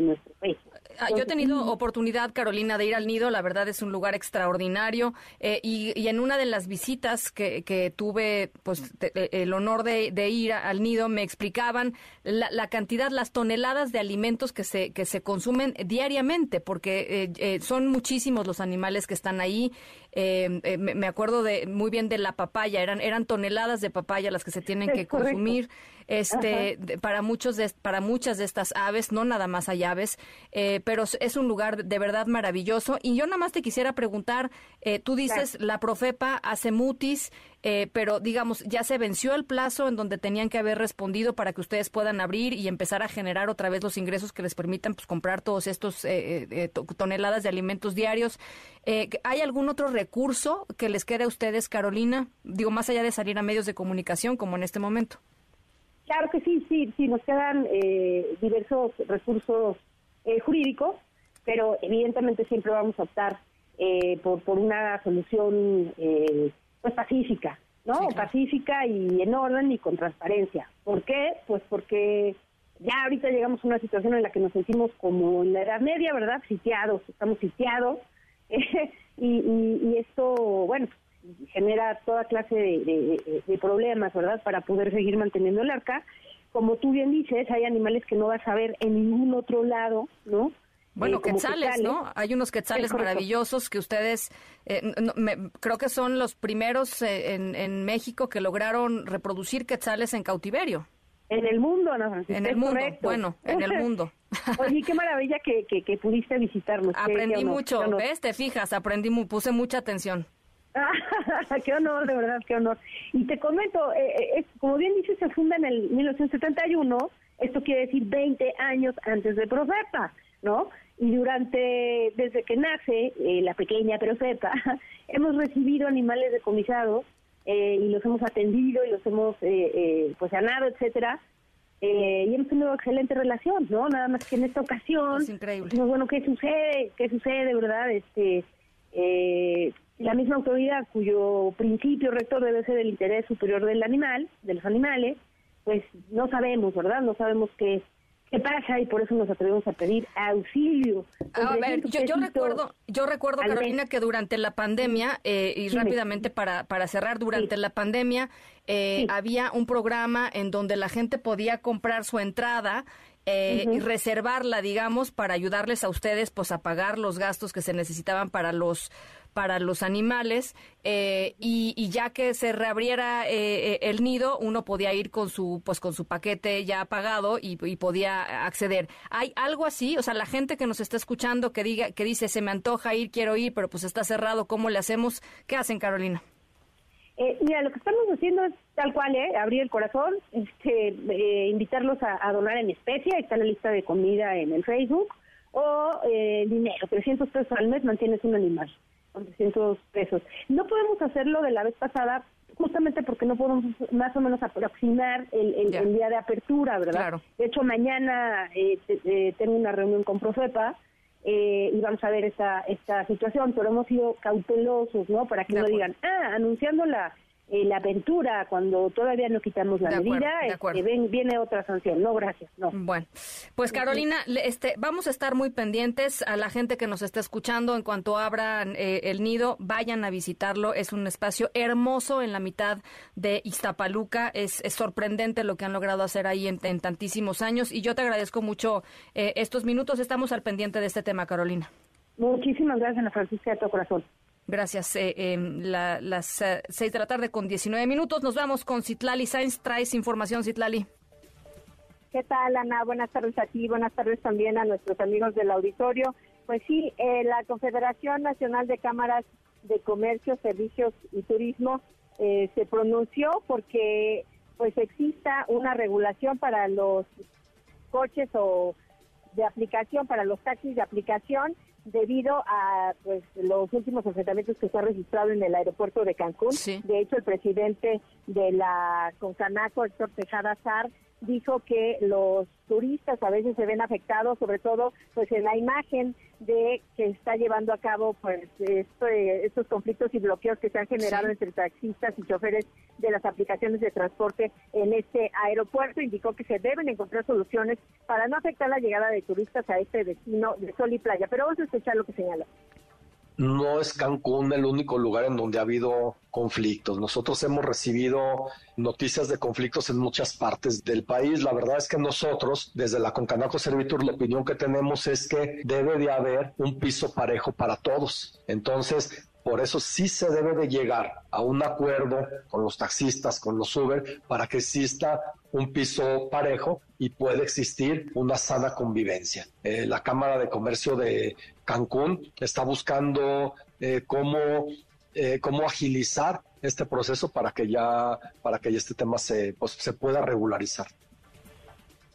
nuestro país. Ah, yo he tenido oportunidad, Carolina, de ir al nido. La verdad es un lugar extraordinario. Eh, y, en una de las visitas que, tuve, pues eh, el honor de, ir al nido, me explicaban la, cantidad, las toneladas de alimentos que se que se consumen diariamente, porque eh, son muchísimos los animales que están ahí. me acuerdo de muy bien de la papaya. Eran eran toneladas de papaya las que se tienen que consumir. Este para muchos de, para muchas de estas aves, no nada más hay aves. Eh, pero es un lugar de verdad maravilloso. Y yo nada más te quisiera preguntar, eh, tú dices la Profepa hace mutis, eh, pero digamos, ya se venció el plazo en donde tenían que haber respondido para que ustedes puedan abrir y empezar a generar otra vez los ingresos que les permitan pues, comprar todos estos toneladas de alimentos diarios. ¿Hay algún otro recurso que les quede a ustedes, Carolina? Digo, más allá de salir a medios de comunicación como en este momento. Claro que sí, sí, sí, nos quedan diversos recursos eh, jurídico, pero evidentemente siempre vamos a optar eh, por, por una solución eh, pues pacífica, ¿no? Pacífica y en orden y con transparencia. ¿Por qué? Pues porque ya ahorita llegamos a una situación en la que nos sentimos como en la Edad Media, ¿verdad? Sitiados, estamos sitiados. [laughs] y, esto, bueno, genera toda clase de, de, problemas, ¿verdad? Para poder seguir manteniendo el arca como tú bien dices, hay animales que no vas a ver en ningún otro lado, ¿no? Bueno, eh, quetzales, ¿no? Hay unos quetzales maravillosos que ustedes, eh, creo que son los primeros eh, en, México que lograron reproducir quetzales en cautiverio. En el mundo, Ana En el mundo, bueno, en el mundo. [laughs] Oye, qué maravilla que, que, pudiste visitarnos. Aprendí mucho, ¿ves? Te fijas, aprendí, puse mucha atención. [laughs] qué honor, de verdad, qué honor. Y te comento, eh, eh como bien dices, se funda en el 1971, esto quiere decir 20 años antes de Profeta, ¿no? Y durante, desde que nace eh, la pequeña Profeta, [laughs] hemos recibido animales decomisados eh, y los hemos atendido y los hemos pues sanado, etcétera. y hemos tenido excelente relación, ¿no? Nada más que en esta ocasión, es increíble. bueno, ¿qué sucede? ¿Qué sucede, verdad? Este, eh, la misma autoridad cuyo principio rector debe ser el interés superior del animal, de los animales, pues no sabemos, ¿verdad? No sabemos qué, qué pasa y por eso nos atrevemos a pedir auxilio. A ver, yo, recuerdo, yo recuerdo Carolina, que durante la pandemia, eh, y rápidamente para, para cerrar, durante la pandemia eh, había un programa en donde la gente podía comprar su entrada eh, y reservarla, digamos, para ayudarles a ustedes pues a pagar los gastos que se necesitaban para los para los animales eh, y, ya que se reabriera eh, eh, el nido uno podía ir con su pues con su paquete ya pagado y, podía acceder. Hay algo así o sea la gente que nos está escuchando que diga que dice se me antoja ir quiero ir pero pues está cerrado cómo le hacemos qué hacen Carolina mira, lo que estamos haciendo es tal cual, ¿eh? abrir el corazón, este, invitarlos a, donar en especie, está la lista de comida en el Facebook, o dinero, 300 pesos al mes mantienes un animal con 300 pesos. No podemos hacerlo de la vez pasada justamente porque no podemos más o menos aproximar el, día de apertura, ¿verdad? De hecho, mañana eh, eh, tengo una reunión con Profepa eh, y vamos a ver esta, esta situación, pero hemos sido cautelosos, ¿no? Para que no digan, ah, anunciando la eh, la aventura cuando todavía no quitamos la medida, este, ven, viene otra sanción. No, gracias. No. Bueno, pues Carolina, este, vamos a estar muy pendientes a la gente que nos está escuchando. En cuanto abran eh, el nido, vayan a visitarlo. Es un espacio hermoso en la mitad de Iztapaluca. Es, sorprendente lo que han logrado hacer ahí en, tantísimos años. Y yo te agradezco mucho eh, estos minutos. Estamos al pendiente de este tema, Carolina. Muchísimas gracias, Ana Francisca, de todo corazón. Gracias. Eh, em, las eh, seis de la tarde con 19 minutos. Nos vamos con Citlali Sainz. Traes información, Citlali. ¿Qué tal, Ana? Buenas tardes a ti. Buenas tardes también a nuestros amigos del auditorio. Pues sí, eh, la Confederación Nacional de Cámaras de Comercio, Servicios y Turismo se pronunció porque pues exista una regulación para los coches o de aplicación, para los taxis de aplicación debido a pues los últimos enfrentamientos que se han registrado en el aeropuerto de Cancún. De hecho, el presidente de la Concanaco, Héctor Tejada Sar, dijo que los turistas a veces se ven afectados, sobre todo pues en la imagen de que está llevando a cabo pues estos conflictos y bloqueos que se han generado entre taxistas y choferes de las aplicaciones de transporte en este aeropuerto. Indicó que se deben encontrar soluciones para no afectar la llegada de turistas a este destino de sol y playa. Pero vamos a escuchar lo que señala no es Cancún el único lugar en donde ha habido conflictos. Nosotros hemos recibido noticias de conflictos en muchas partes del país. La verdad es que nosotros, desde la Concanaco Servitur, la opinión que tenemos es que debe de haber un piso parejo para todos. Entonces, por eso sí se debe de llegar a un acuerdo con los taxistas, con los Uber, para que exista un piso parejo y pueda existir una sana convivencia. Eh, la Cámara de Comercio de Cancún está buscando eh, cómo, eh, cómo agilizar este proceso para que ya, para que este tema se, pues, se pueda regularizar.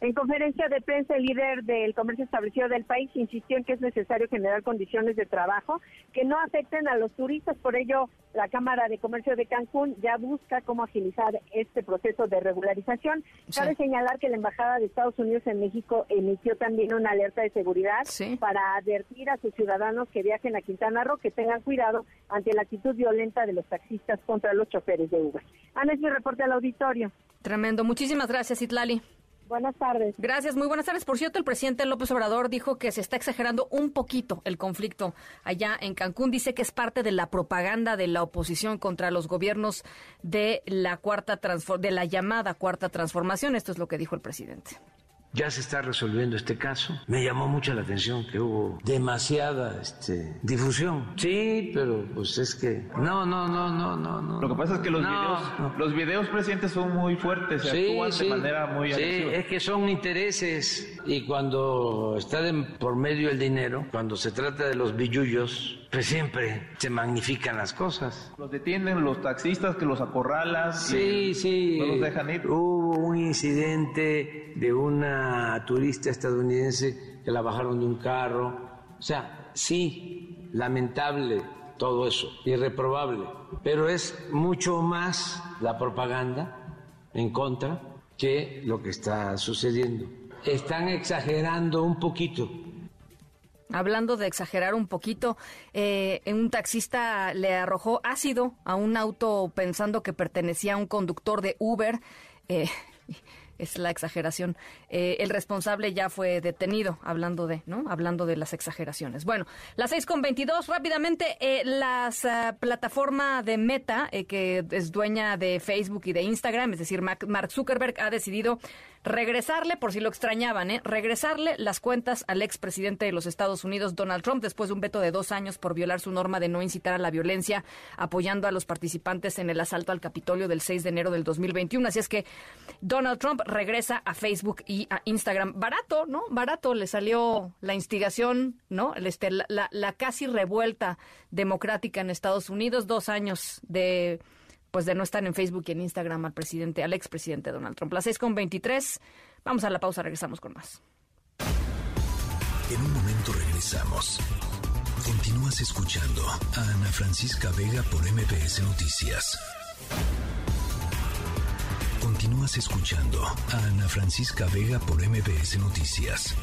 En conferencia de prensa, el líder del comercio establecido del país insistió en que es necesario generar condiciones de trabajo que no afecten a los turistas. Por ello, la Cámara de Comercio de Cancún ya busca cómo agilizar este proceso de regularización. Cabe señalar que la Embajada de Estados Unidos en México emitió también una alerta de seguridad para advertir a sus ciudadanos que viajen a Quintana Roo que tengan cuidado ante la actitud violenta de los taxistas contra los choferes de Uber. Ana, es mi reporte al auditorio. Tremendo. Muchísimas gracias, Itlali. Buenas tardes. Gracias, muy buenas tardes. Por cierto, el presidente López Obrador dijo que se está exagerando un poquito el conflicto allá en Cancún. Dice que es parte de la propaganda de la oposición contra los gobiernos de la cuarta de la llamada cuarta transformación. Esto es lo que dijo el presidente ya se está resolviendo este caso. Me llamó mucho la atención que hubo demasiada este, difusión. Sí, pero pues es que no, no, no, no, no, no. Lo que pasa es que los videos, los videos presidentes son muy fuertes, se actúan de manera muy Sí, es que son intereses y cuando está por medio el dinero, cuando se trata de los billullos, pues siempre se magnifican las cosas. Los detienen los taxistas que los acorralan. Sí, sí. No los dejan ir. Hubo un incidente de una turista estadounidense que la bajaron de un carro. O sea, sí, lamentable todo eso, irreprobable, pero es mucho más la propaganda en contra que lo que está sucediendo. Están exagerando un poquito. Hablando de exagerar un poquito, eh, un taxista le arrojó ácido a un auto pensando que pertenecía a un conductor de Uber. Eh, [laughs] es la exageración. Eh, el responsable ya fue detenido, hablando de, ¿no? Hablando de las exageraciones. Bueno, las seis con veintidós, rápidamente, eh, la ah, plataforma de Meta, eh, que es dueña de Facebook y de Instagram, es decir, Mark Zuckerberg ha decidido regresarle, por si lo extrañaban, ¿eh? regresarle las cuentas al expresidente de los Estados Unidos, Donald Trump, después de un veto de dos años por violar su norma de no incitar a la violencia, apoyando a los participantes en el asalto al Capitolio del 6 de enero del 2021. Así es que Donald Trump regresa a Facebook y a Instagram. Barato, ¿no? Barato le salió la instigación, ¿no? Este, la, la casi revuelta democrática en Estados Unidos, dos años de pues de no estar en Facebook y en Instagram al presidente, al expresidente Donald Trump. Las 6 con 23. Vamos a la pausa, regresamos con más. En un momento regresamos. Continúas escuchando a Ana Francisca Vega por MPS Noticias. Continúas escuchando a Ana Francisca Vega por MPS Noticias.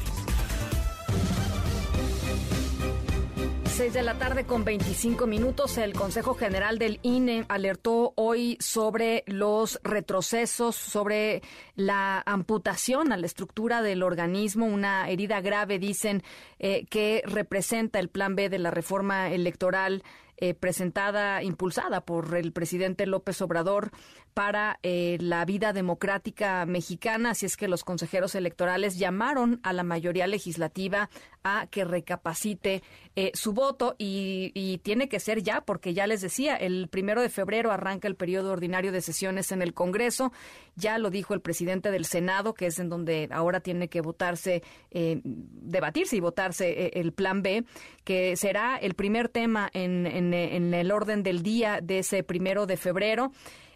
6 de la tarde con 25 minutos, el Consejo General del INE alertó hoy sobre los retrocesos, sobre la amputación a la estructura del organismo, una herida grave, dicen, eh, que representa el plan B de la reforma electoral eh, presentada, impulsada por el presidente López Obrador para eh, la vida democrática mexicana. Así es que los consejeros electorales llamaron a la mayoría legislativa a que recapacite eh, su voto y, y, tiene que ser ya, porque ya les decía, el primero de febrero arranca el periodo ordinario de sesiones en el Congreso. Ya lo dijo el presidente del Senado, que es en donde ahora tiene que votarse, eh, debatirse y votarse eh, el Plan B, que será el primer tema en, en, en el orden del día de ese primero de febrero.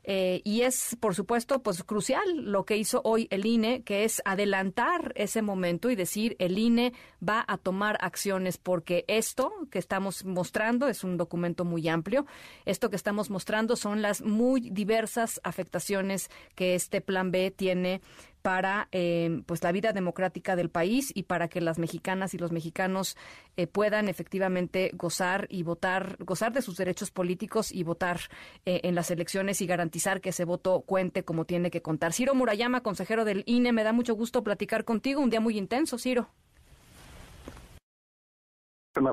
Eh, y es, por supuesto, pues crucial lo que hizo hoy el INE, que es adelantar ese momento y decir el INE va a tomar acciones porque esto que estamos mostrando es un documento muy amplio. Esto que estamos mostrando son las muy diversas afectaciones que este plan B tiene para eh, pues la vida democrática del país y para que las mexicanas y los mexicanos eh, puedan efectivamente gozar y votar, gozar de sus derechos políticos y votar eh, en las elecciones y garantizar que ese voto cuente como tiene que contar. Ciro Murayama, consejero del INE, me da mucho gusto platicar contigo. Un día muy intenso, Ciro.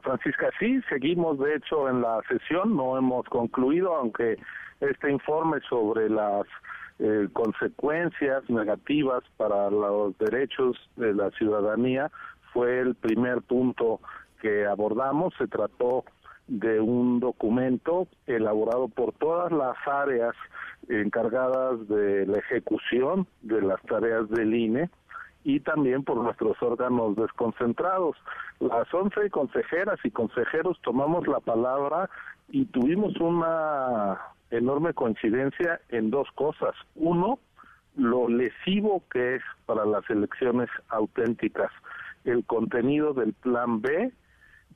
Francisca, sí, seguimos de hecho en la sesión, no hemos concluido, aunque este informe sobre las eh, consecuencias negativas para los derechos de la ciudadanía fue el primer punto que abordamos. Se trató de un documento elaborado por todas las áreas encargadas de la ejecución de las tareas del INE y también por nuestros órganos desconcentrados. Las once consejeras y consejeros tomamos la palabra y tuvimos una enorme coincidencia en dos cosas. Uno, lo lesivo que es para las elecciones auténticas el contenido del plan B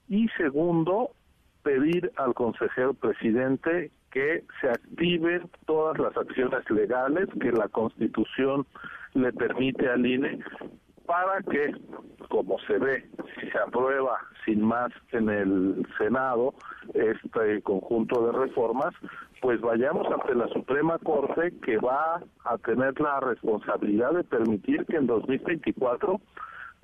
y segundo, pedir al consejero presidente que se activen todas las acciones legales que la Constitución le permite al INE para que, como se ve, si se aprueba sin más en el Senado este conjunto de reformas, pues vayamos ante la Suprema Corte que va a tener la responsabilidad de permitir que en 2024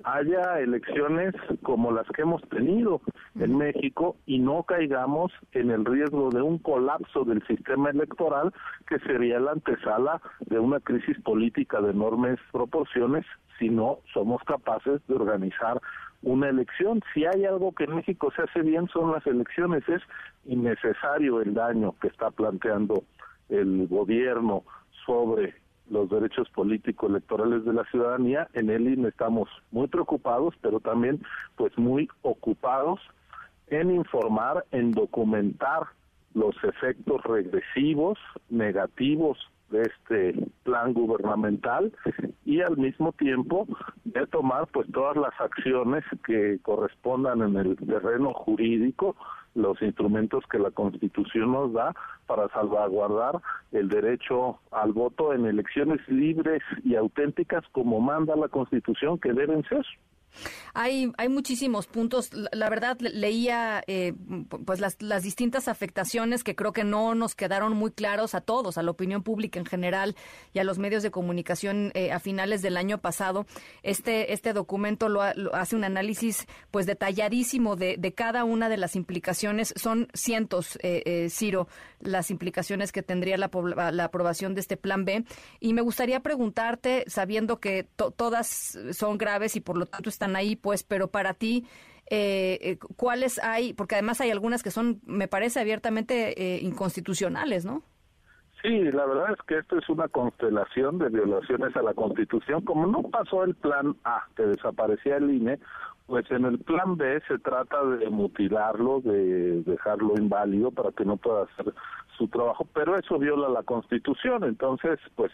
haya elecciones como las que hemos tenido en México y no caigamos en el riesgo de un colapso del sistema electoral que sería la antesala de una crisis política de enormes proporciones si no somos capaces de organizar una elección. Si hay algo que en México se hace bien son las elecciones. Es innecesario el daño que está planteando el gobierno sobre los derechos políticos electorales de la ciudadanía. En el INE estamos muy preocupados, pero también pues muy ocupados en informar, en documentar los efectos regresivos, negativos de este plan gubernamental y al mismo tiempo de tomar pues todas las acciones que correspondan en el terreno jurídico los instrumentos que la Constitución nos da para salvaguardar el derecho al voto en elecciones libres y auténticas como manda la Constitución que deben ser. Hay, hay muchísimos puntos. La, verdad, leía eh, pues las, distintas afectaciones que creo que no nos quedaron muy claros a todos, a la opinión pública en general y a los medios de comunicación eh, a finales del año pasado. Este, este documento lo, hace un análisis pues detalladísimo de, cada una de las implicaciones. Son cientos, eh, Ciro, las implicaciones que tendría la, la, aprobación de este plan B. Y me gustaría preguntarte, sabiendo que todas son graves y por lo tanto están ahí, pues, pero para ti, eh, eh, ¿cuáles hay? Porque además hay algunas que son, me parece, abiertamente eh, inconstitucionales, ¿no? Sí, la verdad es que esto es una constelación de violaciones a la Constitución. Como no pasó el plan A, que desaparecía el INE, pues en el plan B se trata de mutilarlo, de dejarlo inválido para que no pueda hacer su trabajo, pero eso viola la Constitución, entonces pues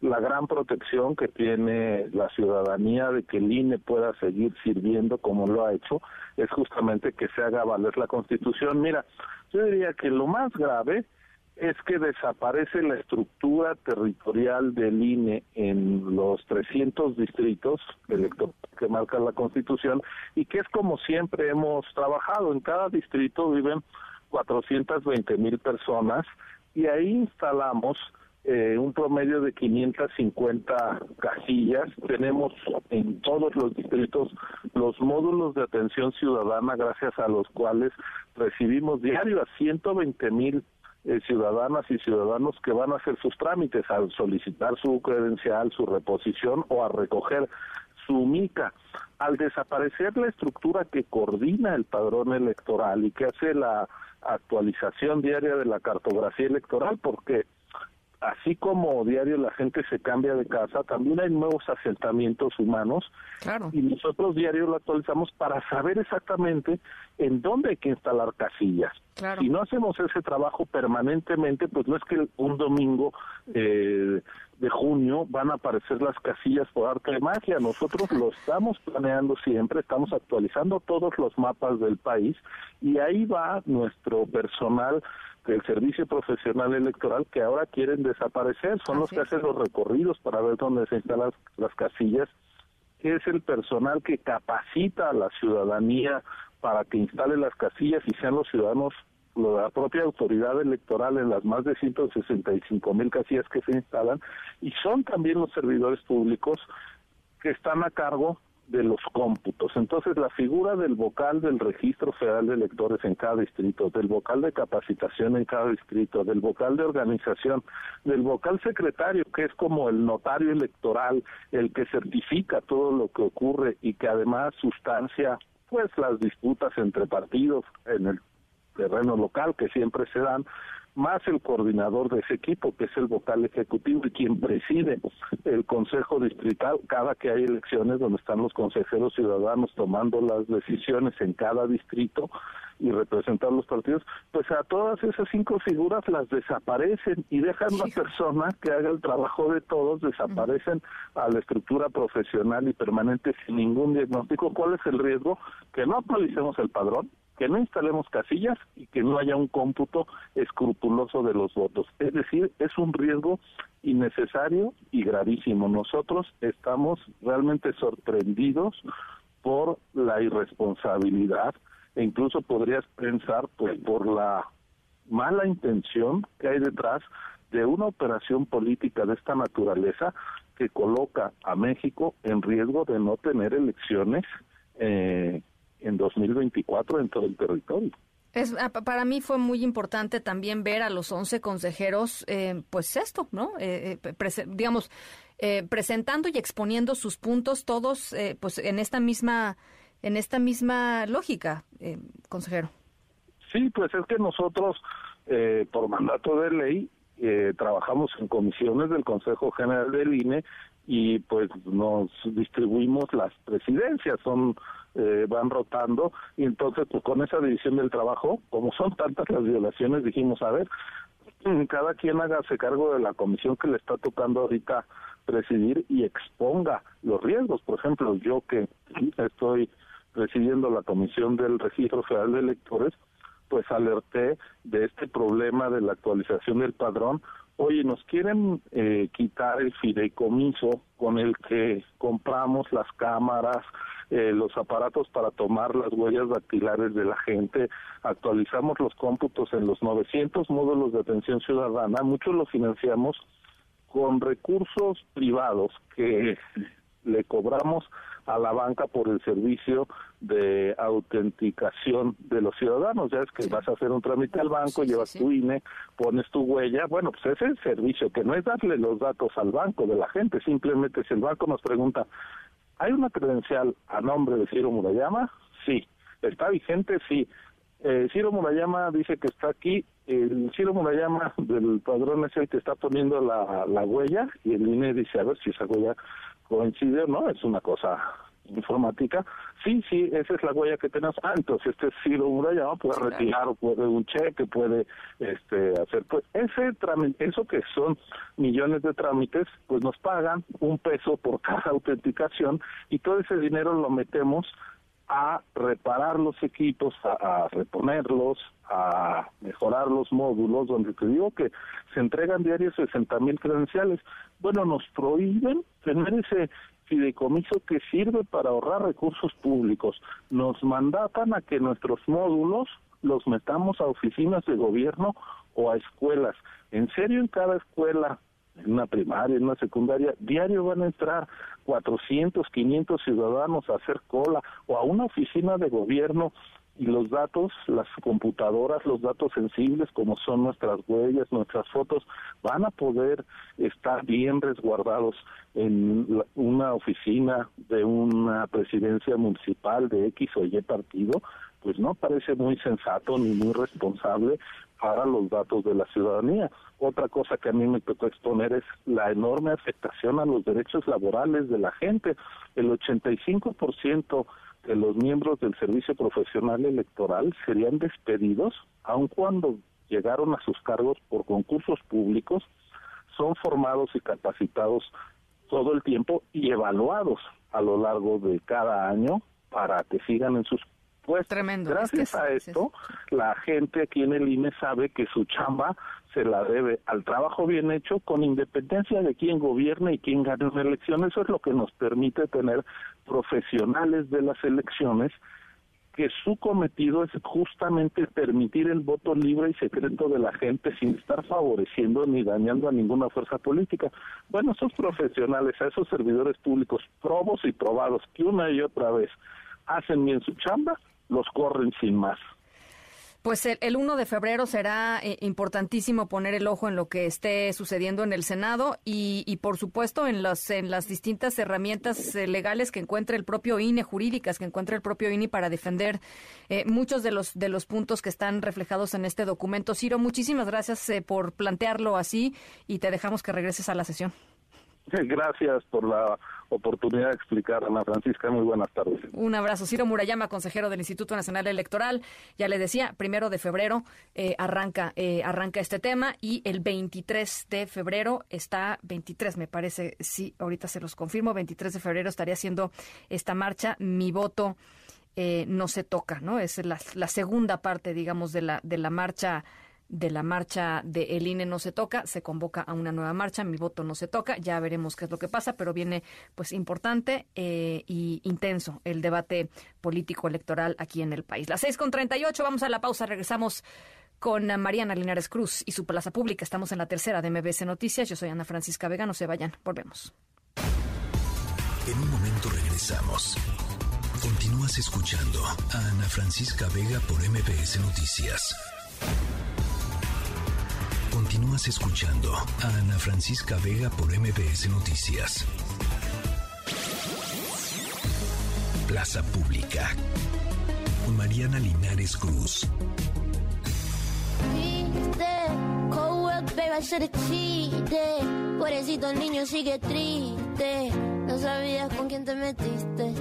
la gran protección que tiene la ciudadanía de que el INE pueda seguir sirviendo como lo ha hecho es justamente que se haga valer la Constitución. Mira, yo diría que lo más grave es que desaparece la estructura territorial del INE en los 300 distritos que marca la Constitución y que es como siempre hemos trabajado. En cada distrito viven 420 mil personas y ahí instalamos eh, un promedio de 550 casillas. Tenemos en todos los distritos los módulos de atención ciudadana gracias a los cuales recibimos diario a 120 mil eh, ciudadanas y ciudadanos que van a hacer sus trámites al solicitar su credencial, su reposición o a recoger su mica. Al desaparecer la estructura que coordina el padrón electoral y que hace la actualización diaria de la cartografía electoral, porque así como diario la gente se cambia de casa, también hay nuevos asentamientos humanos y nosotros diario lo actualizamos para saber exactamente en dónde hay que instalar casillas. Si no hacemos ese trabajo permanentemente, pues no es que un domingo eh, de junio van a aparecer las casillas por arte de magia. Nosotros lo [laughs] estamos planeando siempre, estamos actualizando todos los mapas del país y ahí va nuestro personal del Servicio Profesional Electoral que ahora quieren desaparecer. Son los que hacen los recorridos para ver dónde se instalan las casillas, que es el personal que capacita a la ciudadanía para que instale las casillas y sean los ciudadanos la propia autoridad electoral en las más de 165 mil casillas que se instalan y son también los servidores públicos que están a cargo de los cómputos. Entonces, la figura del vocal del Registro Federal de Electores en cada distrito, del vocal de capacitación en cada distrito, del vocal de organización, del vocal secretario, que es como el notario electoral, el que certifica todo lo que ocurre y que además sustancia pues las disputas entre partidos en el terreno local que siempre se dan, más el coordinador de ese equipo, que es el vocal ejecutivo y quien preside el Consejo Distrital cada que hay elecciones donde están los consejeros ciudadanos tomando las decisiones en cada distrito y representar los partidos, pues a todas esas cinco figuras las desaparecen y dejan una persona que haga el trabajo de todos, desaparecen a la estructura profesional y permanente sin ningún diagnóstico. ¿Cuál es el riesgo? Que no actualicemos el padrón, que no instalemos casillas y que no haya un cómputo escrupuloso de los votos. Es decir, es un riesgo innecesario y gravísimo. Nosotros estamos realmente sorprendidos por la irresponsabilidad e incluso podrías pensar pues por la mala intención que hay detrás de una operación política de esta naturaleza que coloca a México en riesgo de no tener elecciones eh, en 2024 en todo el territorio. Es, ah, para mí fue muy importante también ver a los 11 consejeros, eh, pues esto, ¿no? Eh, eh, digamos, presentando y exponiendo sus puntos todos, pues en esta misma, en esta misma lógica, consejero. Sí, pues es que nosotros, por mandato de ley, trabajamos en comisiones del Consejo General del INE y pues nos distribuimos las presidencias, son eh, van rotando y entonces pues con esa división del trabajo, como son tantas las violaciones, dijimos, a ver, cada quien hágase cargo de la comisión que le está tocando ahorita presidir y exponga los riesgos. Por ejemplo, yo que estoy presidiendo la comisión del Registro Federal de Electores, pues alerté de este problema de la actualización del padrón. Oye, nos quieren eh, quitar el fideicomiso con el que compramos las cámaras, eh, los aparatos para tomar las huellas dactilares de la gente, actualizamos los cómputos en los 900 módulos de atención ciudadana, muchos los financiamos con recursos privados que le cobramos a la banca por el servicio de autenticación de los ciudadanos. Ya es que vas a hacer un trámite al banco, llevas tu INE, pones tu huella. Bueno, pues ese es el servicio, que no es darle los datos al banco de la gente, simplemente si el banco nos pregunta, ¿Hay una credencial a nombre de Ciro Murayama? Sí. ¿Está vigente? Sí. Eh, Ciro Murayama dice que está aquí. El Ciro Murayama del padrón es el que está poniendo la, la huella y el INE dice a ver si esa huella coincide o no. Es una cosa informática, sí, sí, esa es la huella que tenemos. Ah, entonces este Ciro Murayama puede retirar o puede un cheque, puede este hacer, pues ese trámite, eso que son millones de trámites, pues nos pagan un peso por cada autenticación y todo ese dinero lo metemos a reparar los equipos, a, reponerlos, a mejorar los módulos, donde te digo que se entregan diarios 60 mil credenciales. Bueno, nos prohíben tener ese fideicomiso que sirve para ahorrar recursos públicos. Nos mandatan a que nuestros módulos los metamos a oficinas de gobierno o a escuelas. En serio, en cada escuela en una primaria, en una secundaria, diario van a entrar 400, 500 ciudadanos a hacer cola o a una oficina de gobierno y los datos, las computadoras, los datos sensibles como son nuestras huellas, nuestras fotos, van a poder estar bien resguardados en una oficina de una presidencia municipal de X o Y partido, pues no parece muy sensato ni muy responsable para los datos de la ciudadanía. Otra cosa que a mí me tocó exponer es la enorme afectación a los derechos laborales de la gente. El 85% de los miembros del servicio profesional electoral serían despedidos, aun cuando llegaron a sus cargos por concursos públicos, son formados y capacitados todo el tiempo y evaluados a lo largo de cada año para que sigan en sus pues Tremendo. Gracias a esto, la gente aquí en el INE sabe que su chamba se la debe al trabajo bien hecho con independencia de quién gobierne y quién gane una elección. Eso es lo que nos permite tener profesionales de las elecciones que su cometido es justamente permitir el voto libre y secreto de la gente sin estar favoreciendo ni dañando a ninguna fuerza política. Bueno, esos profesionales, a esos servidores públicos probos y probados que una y otra vez hacen bien su chamba, los corren sin más. Pues el, 1 de febrero será eh, importantísimo poner el ojo en lo que esté sucediendo en el Senado y, por supuesto en las, en las distintas herramientas eh, legales que encuentre el propio INE, jurídicas que encuentre el propio INE para defender eh, muchos de los, de los puntos que están reflejados en este documento. Ciro, muchísimas gracias por plantearlo así y te dejamos que regreses a la sesión. [laughs] Gracias por la oportunidad de explicar, Ana Francisca. Muy buenas tardes. Un abrazo. Ciro Murayama, consejero del Instituto Nacional Electoral. Ya le decía, primero de febrero eh, arranca, eh, arranca este tema y el 23 de febrero está, 23 me parece, sí, ahorita se los confirmo, 23 de febrero estaría haciendo esta marcha. Mi voto eh, no se toca, ¿no? Es la, la segunda parte, digamos, de la, de la marcha de la marcha de El INE no se toca, se convoca a una nueva marcha, mi voto no se toca, ya veremos qué es lo que pasa, pero viene pues importante eh, y intenso el debate político electoral aquí en el país. Las seis con treinta y ocho, vamos a la pausa, regresamos con Mariana Linares Cruz y su plaza pública. Estamos en la tercera de MBS Noticias. Yo soy Ana Francisca Vega, no se vayan, volvemos. En un momento regresamos. Continúas escuchando a Ana Francisca Vega por MBS Noticias. Continúas escuchando a Ana Francisca Vega por MBS Noticias. Plaza Pública. Mariana Linares Cruz. Pobrecito niño sigue triste. No sabías con quién te metiste.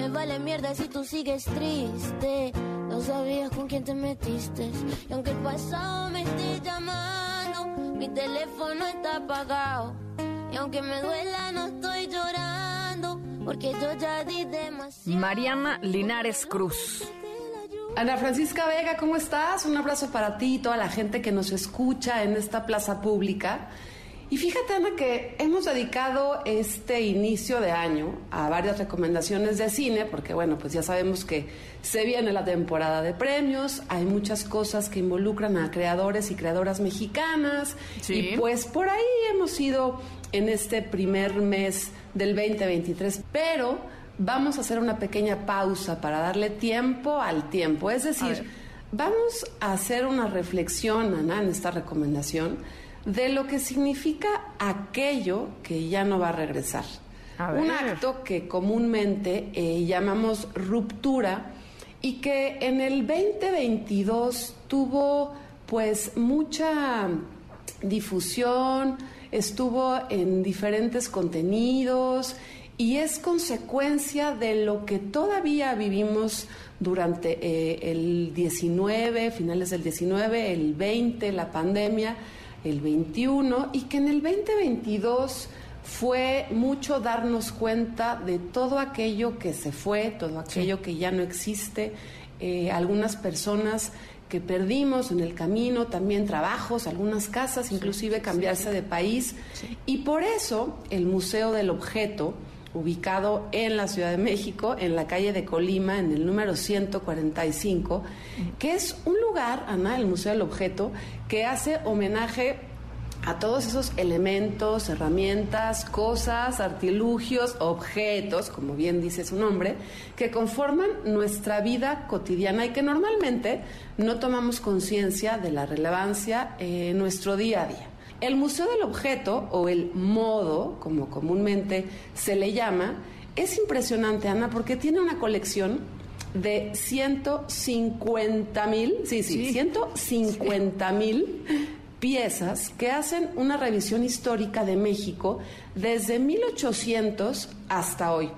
Me vale mierda si tú sigues triste. No sabías con quién te metiste. Y aunque el pasado me esté llamando, mi teléfono está apagado. Y aunque me duela, no estoy llorando. Porque yo ya di demasiado. Mariana Linares Cruz. Ana Francisca Vega, ¿cómo estás? Un abrazo para ti y toda la gente que nos escucha en esta plaza pública. Y fíjate, Ana, que hemos dedicado este inicio de año a varias recomendaciones de cine, porque bueno, pues ya sabemos que se viene la temporada de premios, hay muchas cosas que involucran a creadores y creadoras mexicanas, y pues por ahí hemos ido en este primer mes del 2023, pero vamos a hacer una pequeña pausa para darle tiempo al tiempo, es decir, vamos a hacer una reflexión, Ana, en esta recomendación de lo que significa aquello que ya no va a regresar. Un acto que comúnmente eh, llamamos ruptura y que en el 2022 tuvo pues mucha difusión, estuvo en diferentes contenidos y es consecuencia de lo que todavía vivimos durante eh, el 19, finales del 19, el 20, la pandemia el 21 y que en el 2022 fue mucho darnos cuenta de todo aquello que se fue, todo aquello que ya no existe, eh, algunas personas que perdimos en el camino, también trabajos, algunas casas, inclusive cambiarse de país. Y por eso el Museo del Objeto, ubicado en la Ciudad de México, en la calle de Colima, en el número 145, que es un lugar, Ana, el Museo del Objeto, que hace homenaje a todos esos elementos, herramientas, cosas, artilugios, objetos, como bien dice su nombre, que conforman nuestra vida cotidiana y que normalmente no tomamos conciencia de la relevancia en nuestro día a día. El Museo del Objeto, o el modo, como comúnmente se le llama, es impresionante, Ana, porque tiene una colección de 150 mil, sí, sí, 150 mil piezas que hacen una revisión histórica de México desde 1800 hasta hoy.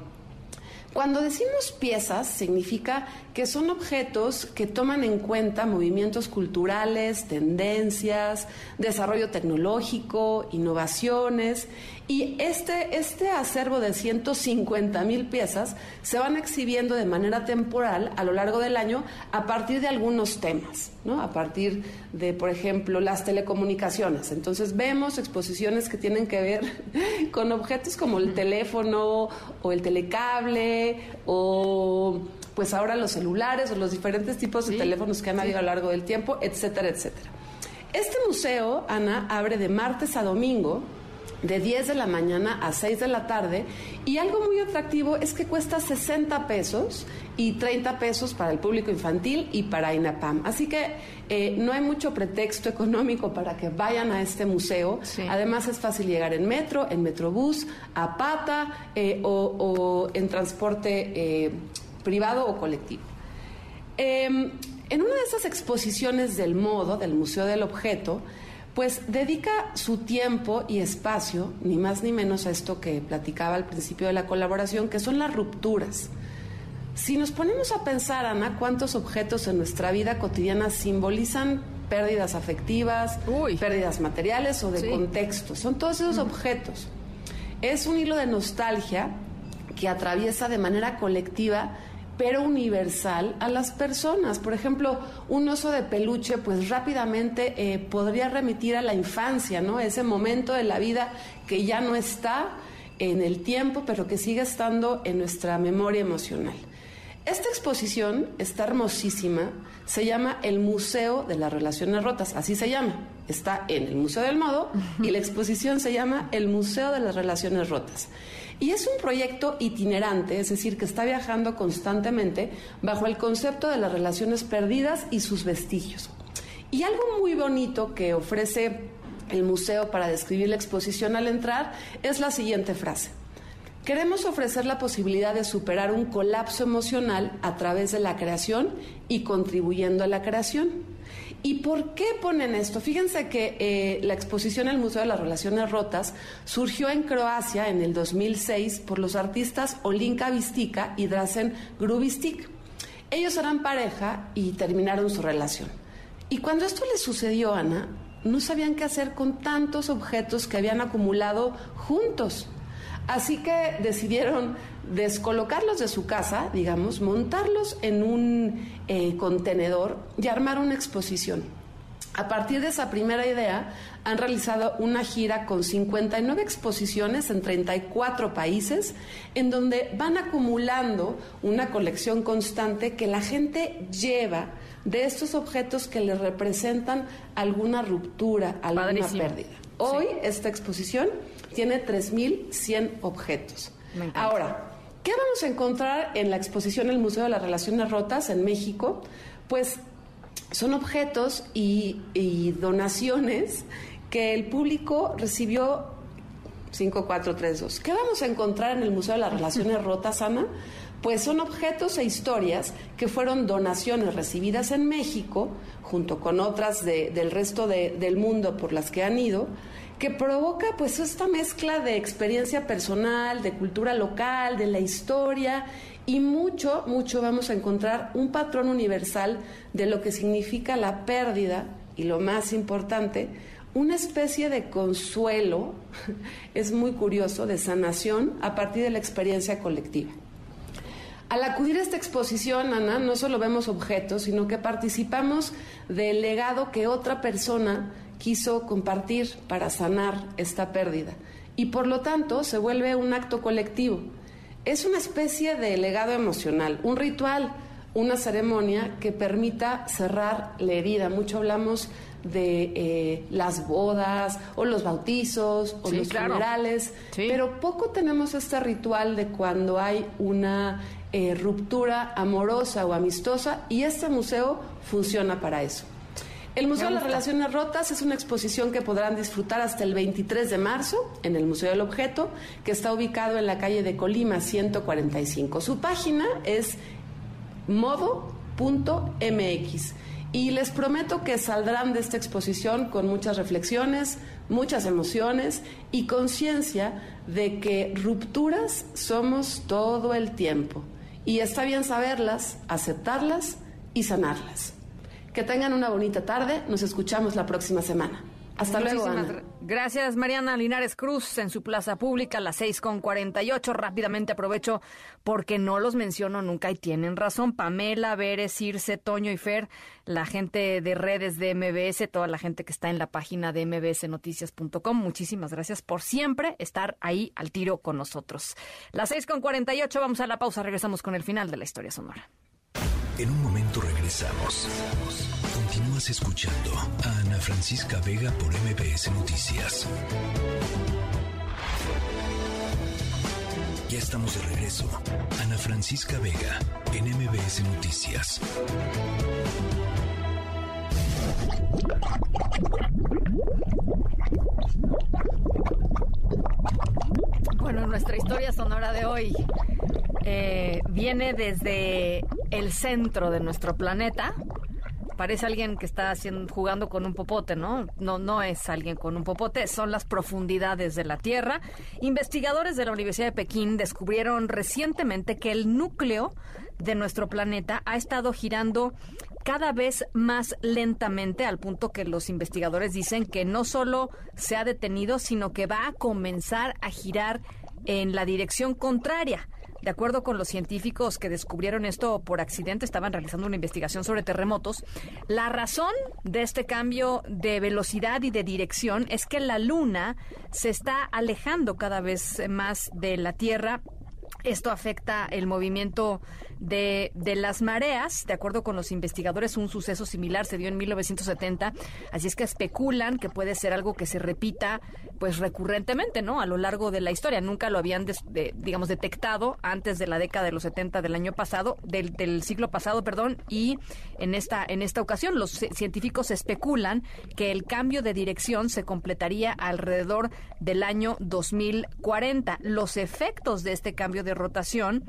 Cuando decimos piezas, significa que son objetos que toman en cuenta movimientos culturales, tendencias, desarrollo tecnológico, innovaciones y este, este acervo de 150 mil piezas se van exhibiendo de manera temporal a lo largo del año a partir de algunos temas, ¿no? a partir de, por ejemplo, las telecomunicaciones. Entonces vemos exposiciones que tienen que ver [laughs] con objetos como el teléfono o el telecable o pues ahora los celulares o los diferentes tipos de teléfonos que han habido a lo largo del tiempo, etcétera, etcétera. Este museo, Ana, abre de martes a domingo de 10 de la mañana a 6 de la tarde y algo muy atractivo es que cuesta 60 pesos y 30 pesos para el público infantil y para INAPAM. Así que eh, no hay mucho pretexto económico para que vayan a este museo. Además es fácil llegar en metro, en metrobús, a pata eh, o, en transporte eh, privado o colectivo. Em, en una de esas exposiciones del modo, del Museo del Objeto, pues dedica su tiempo y espacio, ni más ni menos a esto que platicaba al principio de la colaboración, que son las rupturas. Si nos ponemos a pensar, Ana, cuántos objetos en nuestra vida cotidiana simbolizan pérdidas afectivas, pérdidas materiales o de contexto, son todos esos objetos. Es un hilo de nostalgia que atraviesa de manera colectiva pero universal a las personas. Por ejemplo, un oso de peluche, pues rápidamente eh, podría remitir a la infancia, ¿no? Ese momento de la vida que ya no está en el tiempo, pero que sigue estando en nuestra memoria emocional. Esta exposición está hermosísima, se llama el Museo de las Relaciones Rotas, así se llama. Está en el Museo del Modo y la exposición se llama el Museo de las Relaciones Rotas. Y es un proyecto itinerante, es decir, que está viajando constantemente bajo el concepto de las relaciones perdidas y sus vestigios. Y algo muy bonito que ofrece el museo para describir la exposición al entrar es la siguiente frase. Queremos ofrecer la posibilidad de superar un colapso emocional a través de la creación y contribuyendo a la creación. ¿Y por qué ponen esto? Fíjense que eh, la exposición al Museo de las Relaciones Rotas surgió en Croacia en el 2006 por los artistas Olinka Vistika y Drazen Grubistik. Ellos eran pareja y terminaron su relación. Y cuando esto les sucedió, Ana, no sabían qué hacer con tantos objetos que habían acumulado juntos. Así que decidieron descolocarlos de su casa, digamos, montarlos en un eh, contenedor y armar una exposición. A partir de esa primera idea, han realizado una gira con 59 exposiciones en 34 países, en donde van acumulando una colección constante que la gente lleva de estos objetos que les representan alguna ruptura, alguna pérdida. Hoy esta exposición tiene 3.100 objetos. Ahora, ¿Qué vamos a encontrar en la exposición El Museo de las Relaciones Rotas en México? Pues son objetos y, donaciones que el público recibió 5432. ¿Qué vamos a encontrar en el Museo de las Relaciones [laughs] Rotas, Ana? Pues son objetos e historias que fueron donaciones recibidas en México, junto con otras del resto del mundo por las que han ido, que provoca pues esta mezcla de experiencia personal, de cultura local, de la historia y mucho, mucho vamos a encontrar un patrón universal de lo que significa la pérdida y lo más importante, una especie de consuelo, [laughs] es muy curioso, de sanación a partir de la experiencia colectiva. Al acudir a esta exposición, Ana, no solo vemos objetos, sino que participamos del legado que otra persona quiso compartir para sanar esta pérdida. Y por lo tanto se vuelve un acto colectivo. Es una especie de legado emocional, un ritual, una ceremonia que permita cerrar la herida. Mucho hablamos de eh, las bodas o los bautizos o los funerales, pero poco tenemos este ritual de cuando hay una eh, ruptura amorosa o amistosa y este museo funciona para eso. El Museo de las Relaciones Rotas es una exposición que podrán disfrutar hasta el 23 de marzo en el Museo del Objeto, que está ubicado en la calle de Colima 145. Su página es modo.mx. Y les prometo que saldrán de esta exposición con muchas reflexiones, muchas emociones y conciencia de que rupturas somos todo el tiempo. Y está bien saberlas, aceptarlas y sanarlas. Que tengan una bonita tarde. Nos escuchamos la próxima semana. Hasta luego. Gracias, Mariana Linares Cruz, en su plaza pública, las seis con ocho. Rápidamente aprovecho porque no los menciono nunca y tienen razón. Pamela, Veres, Circe, Toño y Fer, la gente de redes de MBS, toda la gente que está en la página de mbsnoticias.com. Muchísimas gracias por siempre estar ahí al tiro con nosotros. Las seis con ocho. vamos a la pausa. Regresamos con el final de la historia sonora. En un momento regresamos. Continúas escuchando a Ana Francisca Vega por MBS Noticias. Ya estamos de regreso. Ana Francisca Vega en MBS Noticias. Bueno, nuestra historia sonora de hoy eh, viene desde el centro de nuestro planeta. Parece alguien que está haciendo, jugando con un popote, ¿no? No, no es alguien con un popote, son las profundidades de la Tierra. Investigadores de la Universidad de Pekín descubrieron recientemente que el núcleo de nuestro planeta ha estado girando cada vez más lentamente al punto que los investigadores dicen que no solo se ha detenido, sino que va a comenzar a girar en la dirección contraria. De acuerdo con los científicos que descubrieron esto por accidente, estaban realizando una investigación sobre terremotos. La razón de este cambio de velocidad y de dirección es que la Luna se está alejando cada vez más de la Tierra esto afecta el movimiento de, de, las mareas. De acuerdo con los investigadores, un suceso similar se dio en 1970. Así es que especulan que puede ser algo que se repita pues recurrentemente, ¿no? A lo largo de la historia. Nunca lo habían, digamos, detectado antes de la década de los 70 del año pasado, del, siglo pasado, perdón. Y en esta, en esta ocasión los científicos especulan que el cambio de dirección se completaría alrededor del año 2040. Los efectos de este cambio de rotación,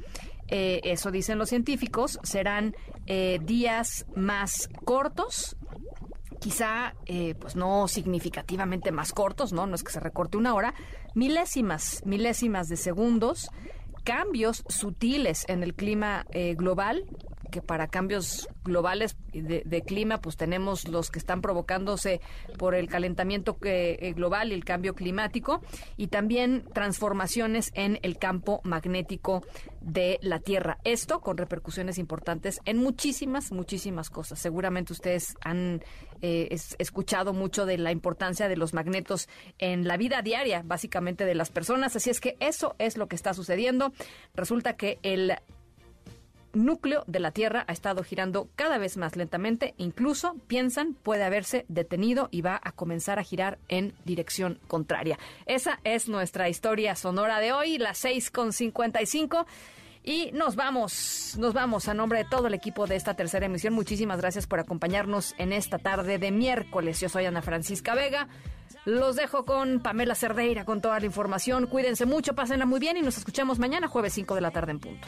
eh, eso dicen los científicos, serán eh, días más cortos, quizá eh, pues no significativamente más cortos, ¿no? No es que se recorte una hora, milésimas, milésimas de segundos, cambios sutiles en el clima global, que para cambios globales de, clima, pues tenemos los que están provocándose por el calentamiento eh, global y el cambio climático, y también transformaciones en el campo magnético de la Tierra. Esto con repercusiones importantes en muchísimas, muchísimas cosas. Seguramente ustedes han eh, escuchado mucho de la importancia de los magnetos en la vida diaria, básicamente de las personas. Así es que eso es lo que está sucediendo. Resulta que el núcleo de la Tierra ha estado girando cada vez más lentamente, incluso piensan puede haberse detenido y va a comenzar a girar en dirección contraria. Esa es nuestra historia sonora de hoy, las 6 con 55. Y nos vamos, nos vamos a nombre de todo el equipo de esta tercera emisión. Muchísimas gracias por acompañarnos en esta tarde de miércoles. Yo soy Ana Francisca Vega. Los dejo con Pamela Cerdeira con toda la información. Cuídense mucho, pásenla muy bien y nos escuchamos mañana jueves 5 de la tarde en punto.